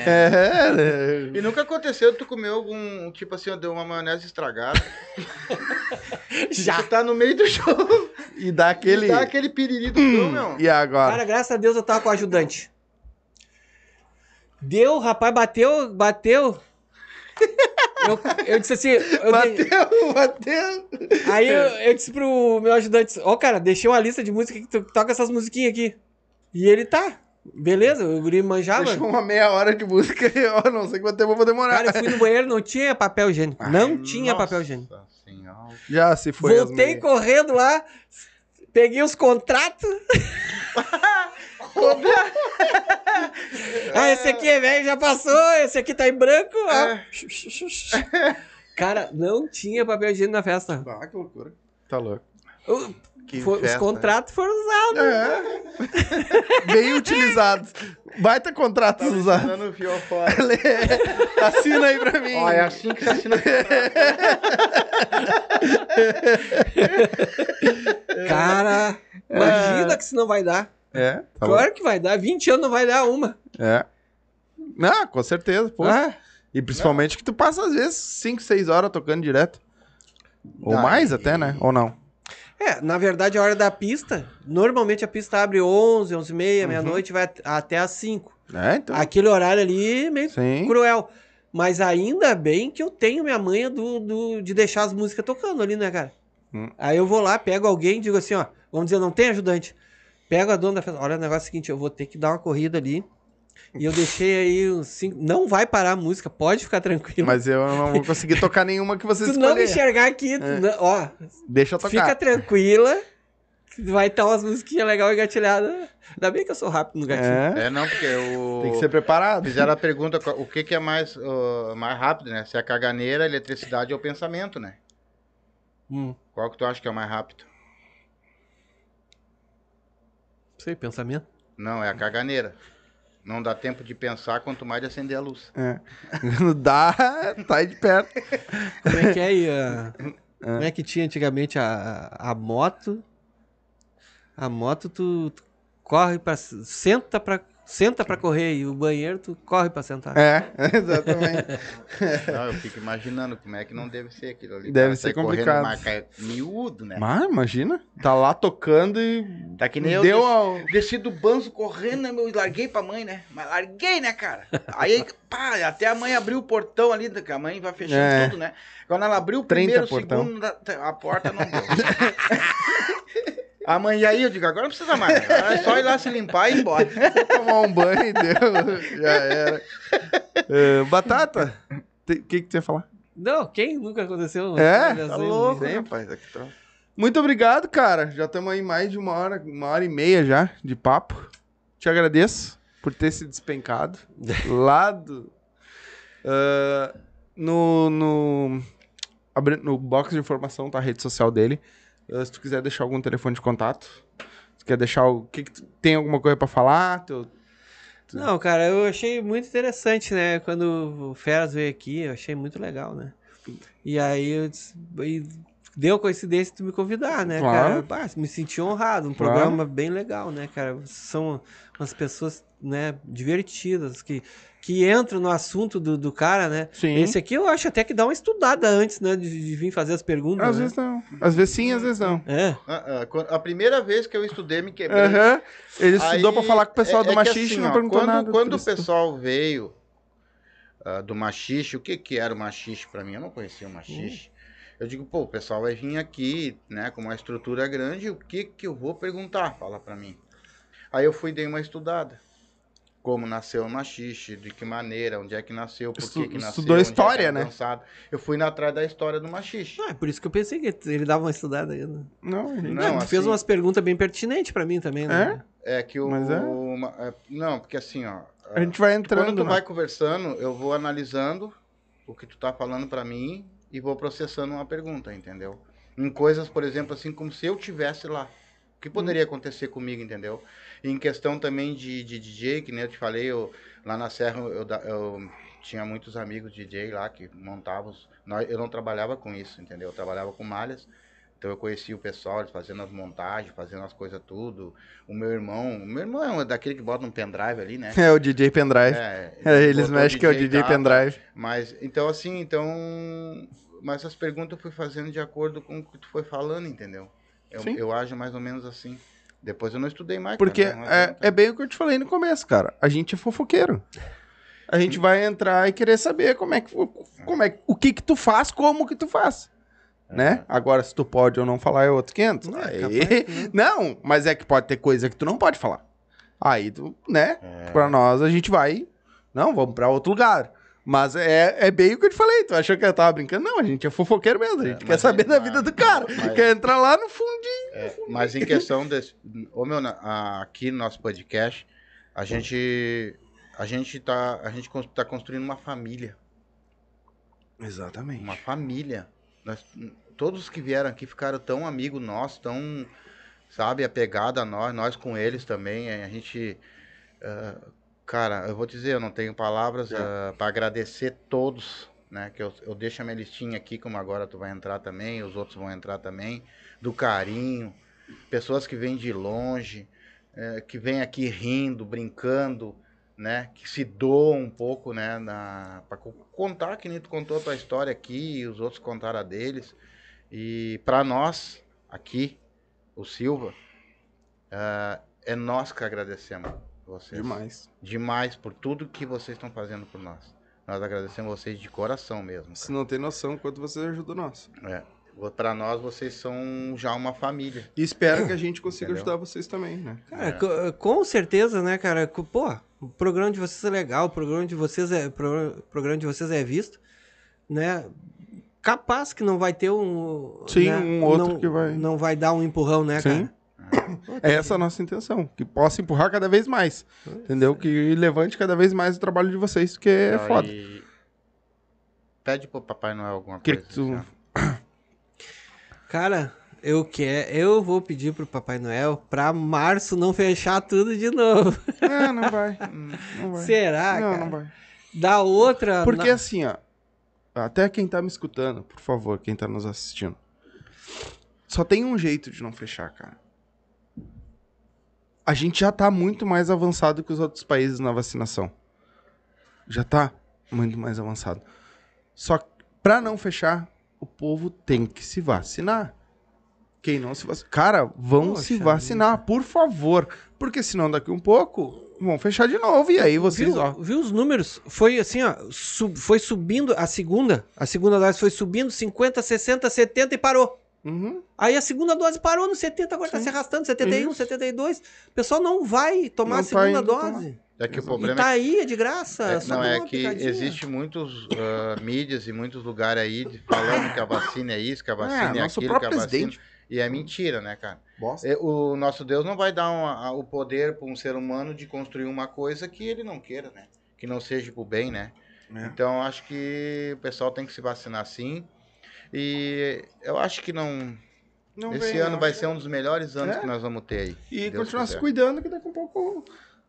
é, E nunca aconteceu tu comeu algum, tipo assim, deu uma maionese estragada. Já. Tu tá no meio do show. e dá aquele. E dá aquele piriri do show, meu. E agora? Cara, graças a Deus eu tava com o ajudante. Deu, rapaz, bateu, bateu. Eu, eu disse assim. eu dei- bateu, bateu. aí eu, eu disse pro meu ajudante: Ó, cara, deixei uma lista de música que tu toca essas musiquinhas aqui. E ele tá. Beleza, o guri manjava. Deixou uma meia hora de música eu não sei quanto tempo eu vou demorar. Cara, eu fui no banheiro, não tinha papel higiênico. Não tinha papel higiênico. Senhora. Já se foi. Voltei correndo lá, peguei os contratos. ah, esse aqui é velho, já passou, esse aqui tá em branco. ó. Cara, não tinha papel higiênico na festa. Ah, que loucura. Tá louco. O- Que foi- os festa. contratos foram usados. É. Bem utilizados. Baita contratos usados. Dando o fio fora. Assina aí pra mim. Ó, é assim que se assina. Cara, imagina que isso não vai dar. É, tá claro que vai dar. 20 anos não vai dar uma. É. Ah, com certeza, pô. Ah, E principalmente que tu passa às vezes 5, 6 horas tocando direto. Ou Ah, mais e- até, né? Ou não? É, na verdade, a hora da pista, normalmente a pista abre 11, 11 e meia, Uhum. meia-noite, vai at- até às 5. É, então. Aquele horário ali meio Sim. cruel. Mas ainda bem que eu tenho minha manha do, do- de deixar as músicas tocando ali, né, cara? Hum. Aí eu vou lá, pego alguém e digo assim, ó, vamos dizer, não tem ajudante. Pego a dona da festa, olha, o negócio é o seguinte, eu vou ter que dar uma corrida ali. E eu deixei aí uns cinco. Não vai parar a música, pode ficar tranquilo. Mas eu não vou conseguir tocar nenhuma que vocês Se tu não escolherem. enxergar aqui, tu não- ó, Deixa eu tocar. fica tranquila. Vai estar umas musiquinhas legais engatilhadas. Ainda bem que eu sou rápido no gatilho. É, É, não, porque o... tem que ser preparado. Fizeram a pergunta, o que, que é mais, ah, mais rápido, né? Se é a caganeira, a eletricidade ou o pensamento, né? Hum, Qual que tu acha que é o mais rápido? Sei, pensamento. Não, é a caganeira. Não dá tempo de pensar, quanto mais de acender a luz. É. Dá, tá aí de perto. Como é que é aí? a- Como é que tinha antigamente a, a moto? A moto, tu, tu corre pra. Senta pra, senta pra correr e o banheiro tu corre pra sentar. É, exatamente. Não, eu fico imaginando como é que não deve ser aquilo ali. Deve Cara, ser complicado. mas cai miúdo, né? Mas imagina, tá lá tocando e Tá que nem eu deu desci, ao... desci do banzo correndo, né, meu? E larguei pra mãe, né? Mas larguei, né, cara? Aí, pá, até a mãe abriu o portão ali, que a mãe vai fechando É. tudo, né? Quando ela abriu o 30 primeiro, portão. segundo, a porta não deu. A mãe, e aí eu digo, agora não precisa mais. É só ir lá se limpar e ir embora. tomar um banho e deu, já era. É, batata, o que que tu ia falar? Não, quem nunca aconteceu? É? Tá louco, né? rapaz? Aqui tá... Muito obrigado, cara. Já estamos aí mais de uma hora, uma hora e meia já de papo. Te agradeço por ter se despencado lá do. Ah, no, no, no box de informação tá a rede social dele. Ah, se tu quiser deixar algum telefone de contato, se quer deixar o. Que que tu- tem alguma coisa pra falar? Teu- Não, cara, eu achei muito interessante, né? Quando o Feras veio aqui, eu achei muito legal, né? E aí eu disse, e deu coincidência de tu me convidar, né, Claro. cara? Me senti honrado, um Claro. programa bem legal, né, cara? São umas pessoas, né, divertidas, que, que entram no assunto do, do cara, né? Sim. Esse aqui eu acho até que dá uma estudada antes, né, de, de vir fazer as perguntas, Às né? vezes não. Às vezes sim, às vezes não. É. Ah, ah, A primeira vez que eu estudei, me quebrei. Aham. Ele estudou Aí, pra falar com o pessoal é- do é Machixe assim, e não ó, perguntou quando, nada. Quando o pessoal veio ah, do Machixe, o que que era o Machixe pra mim? Eu não conhecia o Machixe. Eu digo, pô, o pessoal vai vir aqui, né, com uma estrutura grande, o que que eu vou perguntar? Fala pra mim. Aí eu fui e dei uma estudada. Como nasceu o Machixe, de que maneira, onde é que nasceu, por Estu- que que nasceu, estudou onde é que história, era né? dançado. Eu fui na atrás da história do Machixe. Ah, é por isso que eu pensei que ele dava uma estudada aí, né? Não, ele- Não, Não, tu fez assim- umas perguntas bem pertinentes pra mim também, né? É que o. Mas é? é, não, porque assim, ó. A gente vai entrando. Quando tu né? vai conversando, eu vou analisando o que tu tá falando pra mim e vou processando uma pergunta, entendeu? Em coisas, por exemplo, assim, como se eu tivesse lá. O que poderia acontecer comigo, entendeu? E em questão também de, de DJ, que nem eu te falei, eu, lá na Serra eu, eu tinha muitos amigos DJ lá que montavam. Eu não trabalhava com isso, entendeu? Eu trabalhava com malhas. Então eu conhecia o pessoal, fazendo as montagens, fazendo as coisas tudo. O meu irmão, o meu irmão é daquele que bota um pendrive ali, né? É o DJ Pendrive. É, É, eles mexem que é o DJ tá, Pendrive. Mas, então assim, então... Mas as perguntas eu fui fazendo de acordo com o que tu foi falando, entendeu? Eu, Sim. eu ajo mais ou menos assim. Depois eu não estudei mais. Porque cara, não é, é bem o que eu te falei no começo, cara. A gente é fofoqueiro. A gente vai entrar e querer saber como é que, como é, o que que tu faz, como que tu faz. Né? Agora, se tu pode ou não falar, é outro 500. É, Aí- capaz que Não, mas é que pode ter coisa que tu não pode falar. Aí tu, né? É. Pra nós, a gente vai. Não, vamos pra outro lugar. Mas é, é bem o que eu te falei. Tu achou que eu tava brincando? Não, a gente é fofoqueiro mesmo. A gente É, quer saber da vida do cara. mas- Quer entrar lá no fundinho. É, mas em questão desse. Ô, meu, aqui no nosso podcast, a gente. A gente tá. A gente tá construindo uma família. Exatamente. Uma família. Nós, todos que vieram aqui ficaram tão amigos nossos, tão, sabe, apegado a nós, nós com eles também. A gente. ah, cara, eu vou dizer, eu não tenho palavras É. para agradecer todos, né? Que eu, eu deixo a minha listinha aqui, como agora tu vai entrar também, os outros vão entrar também, do carinho, pessoas que vêm de longe, eh, que vêm aqui rindo, brincando, né? Que se doam um pouco, né? Co- contar que nem tu contou a tua história aqui e os outros contaram a deles. E para nós, aqui, o Silva, ah, é nós que agradecemos vocês. Demais. Demais por tudo que vocês estão fazendo por nós. Nós agradecemos vocês de coração mesmo. Você não tem noção quanto você ajuda nós. É. Para nós, vocês são já uma família. E espero que a gente consiga Entendeu? ajudar vocês também, né? Cara, É. co- com certeza, né, cara? Pô, o programa de vocês é legal, o programa de vocês é, o programa de vocês é visto, né? Capaz que não vai ter um. Sim, né, um outro não- que vai- Não vai dar um empurrão, né, Sim. cara? É essa a nossa intenção. Que possa empurrar cada vez mais. Entendeu? Que levante cada vez mais o trabalho de vocês, que é foda. Pede pro Papai Noel alguma Que coisa. tu- assim. Cara, eu quero, eu vou pedir pro Papai Noel pra março não fechar tudo de novo. Não, não vai. Não vai. Será, não, cara? não vai. Da outra. Porque na- assim, ó. Até quem tá me escutando, por favor, quem tá nos assistindo. Só tem um jeito de não fechar, cara. A gente já tá muito mais avançado que os outros países na vacinação. Já tá muito mais avançado. Só que pra não fechar, o povo tem que se vacinar. Quem não se vacinar. Cara, vão Poxa se vacinar, por favor. Porque senão daqui um pouco vão fechar de novo. E aí vocês, viu, ó. viu os números? Foi assim, ó, sub- foi subindo a segunda, a segunda dose foi subindo 50, 60, 70 e parou. Uhum. Aí a segunda dose parou no 70, agora tá Sim. se arrastando, 71, Isso. 72. O pessoal não vai tomar Não a tá segunda indo dose. É que o E problema tá é aí, é de graça. É, só não, é uma que picadinha. existe muitos ah, mídias e muitos lugares aí de- falando que a vacina é isso, que a vacina é, nosso aquilo, que a próprio vacina... presidente. E é mentira, né, cara? Bosta. É, O nosso Deus não vai dar um- a- o poder para um ser humano de construir uma coisa que ele não queira, né? Que não seja pro bem, né? É. Então, acho que o pessoal tem que se vacinar sim. E eu acho que não... Não esse vem, ano não. vai ser um dos melhores anos É. que nós vamos ter aí. E Deus continuar se cuidando, que daqui a pouco.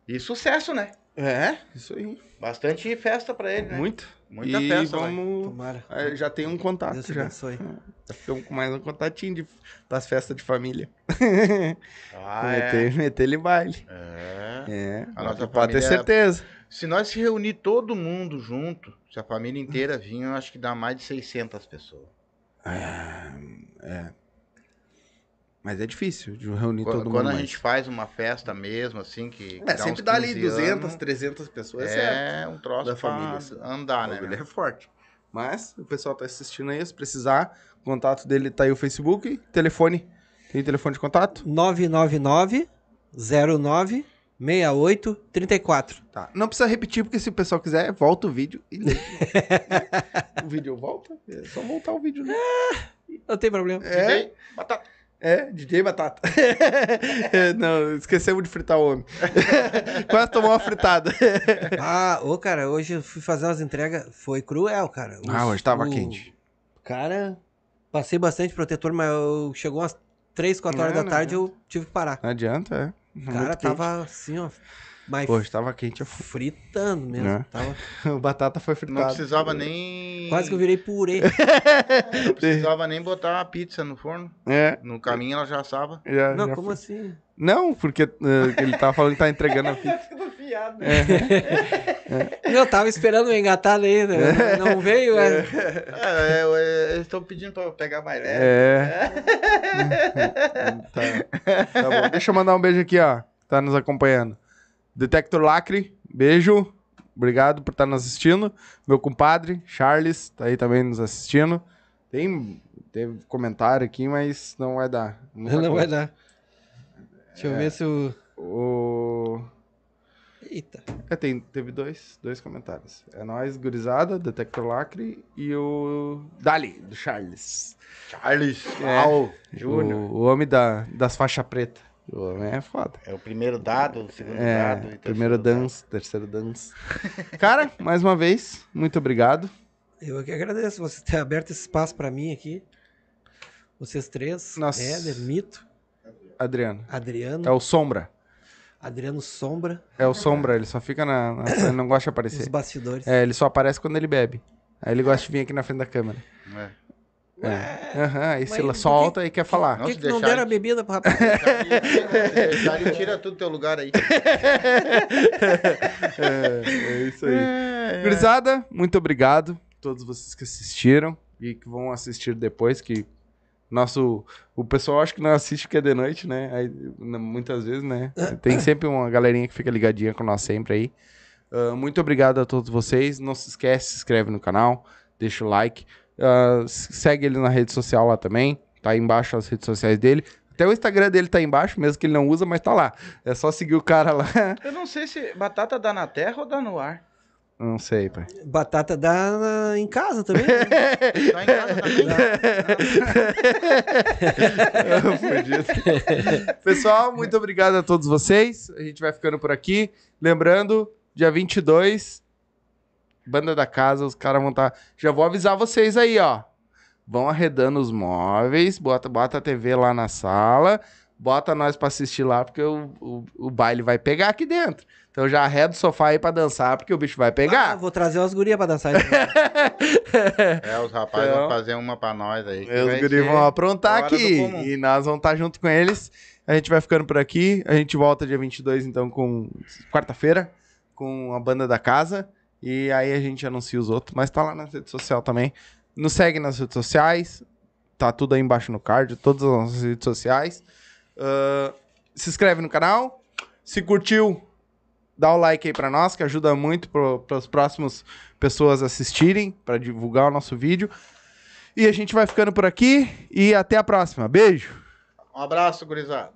E sucesso, né? É, isso aí. Bastante festa para ele, né? Muito. Muita e festa, vai. vamos. Tomara. É, já tem um contato Deus já. abençoe. Já mais um contatinho de, das festas de família. Ah, é. meter, meter ele baile. É. É. A nossa pode ter certeza. Se nós se reunir todo mundo junto, se a família inteira vir, eu acho que dá mais de 600 pessoas. É. Mas é difícil de reunir Quando, todo quando mundo. a mais. gente faz uma festa mesmo, assim, que. É, uns sempre dá ali 15 200, anos, 300 pessoas. É, É um troço da família, assim. andar, né? Ele é forte. Mas o pessoal tá assistindo aí, se precisar, o contato dele tá aí o Facebook, telefone. Tem telefone de contato? 999 09 68 34. Tá. Não precisa repetir, porque se o pessoal quiser, volta o vídeo e lê. o vídeo volta? É só voltar o vídeo, né? Não tem problema. É, DJ, batata. É, DJ Batata. É, Não, esquecemos de fritar o homem. Quase tomou uma fritada. Ah, ô, cara, hoje eu fui fazer umas entregas. Foi cruel, cara. Ah, Os- hoje tava o- quente. Cara, passei bastante protetor, mas eu, chegou umas 3, 4 horas Não, da não tarde eu tive que parar. Não adianta, é. O cara tava assim, ó. Mas Hoje tava quente. eu fui. fritando mesmo. É. Tava... O batata foi Não fritado. precisava nem. Quase que eu virei purê. Não precisava nem botar a pizza no forno. É. No caminho ela já assava. Já, Não, já como foi. assim? Não, porque eh, ele tava falando que tá entregando a pizza. Eu tava esperando o engatado ainda. Não veio, é. É, é, é, eles estão pedindo pra eu pegar mais leve. É. tá. Tá bom. Deixa eu mandar um beijo aqui, ó. Tá nos acompanhando. Detector Lacre, beijo. Obrigado por estar nos assistindo. Meu compadre, Charles, tá aí também nos assistindo. Tem teve comentário aqui, mas não vai dar. Não vai dar. Deixa eu ver se o. O... Eita. É, tem, teve dois, dois comentários. É nós, gurizada, Detector Lacre e o Dali, do Charles. Charles É. Al O, Júnior. o homem da, das faixas pretas. O homem é foda. É o primeiro dado, o segundo É, dado. e primeiro terceiro dado. dance, terceiro dance. Cara, mais uma vez, muito obrigado. Eu que agradeço você ter aberto esse espaço pra mim aqui. Vocês três. Nossa. Éder, Mito, Adriano. Adriano. É o Sombra. Adriano Sombra, É o Sombra, ele só fica na. na ele não gosta de os aparecer. bastidores. É, ele só aparece quando ele bebe. Aí ele gosta de vir aqui na frente da câmera. É. É. Aham, aí se por que- solta e quer Por falar. que, Nossa, que não deixar deram a bebida pro rapaz? Deixar ele tira tudo teu lugar aí. É, é isso aí. Gurizada, muito obrigado. Todos vocês que assistiram e que vão assistir depois, que nosso. O pessoal acho que não assiste porque é de noite, né? Aí, muitas vezes, né? Tem sempre uma galerinha que fica ligadinha com nós sempre aí. Ah, muito obrigado a todos vocês. Não se esquece, se inscreve no canal, deixa o like. S- segue ele na rede social lá também. Tá aí embaixo as redes sociais dele. Até o Instagram dele tá aí embaixo, mesmo que ele não usa, mas tá lá. É só seguir o cara lá. Eu não sei se batata dá na terra ou dá no ar. Não sei, pai. Batata dá na- em casa também. né? Tá em casa também. Fudido. Pessoal, muito obrigado a todos vocês. A gente vai ficando por aqui. Lembrando, dia 22, Banda da Casa, os caras vão estar... Já vou avisar vocês aí, ó. Vão arredando os móveis, bota, bota a TV lá na sala, bota nós pra assistir lá, porque o, o, o baile vai pegar aqui dentro. Então já arreda o sofá aí pra dançar, porque o bicho vai Ah, pegar. vou trazer umas gurias pra dançar. É, os rapazes Então, vão fazer uma pra nós aí. que Os ser vão aprontar aqui. E nós vamos estar junto com eles. A gente vai ficando por aqui. A gente volta dia 22, então, com quarta-feira, com a banda da casa. E aí a gente anuncia os outros. Mas tá lá na rede social também. Nos segue nas redes sociais. Tá tudo aí embaixo no card, todas as nossas redes sociais. Ah, se inscreve no canal. Se curtiu, dá o like aí pra nós, que ajuda muito para as próximas pessoas assistirem, para divulgar o nosso vídeo. E a gente vai ficando por aqui e até a próxima. Beijo! Um abraço, gurizada.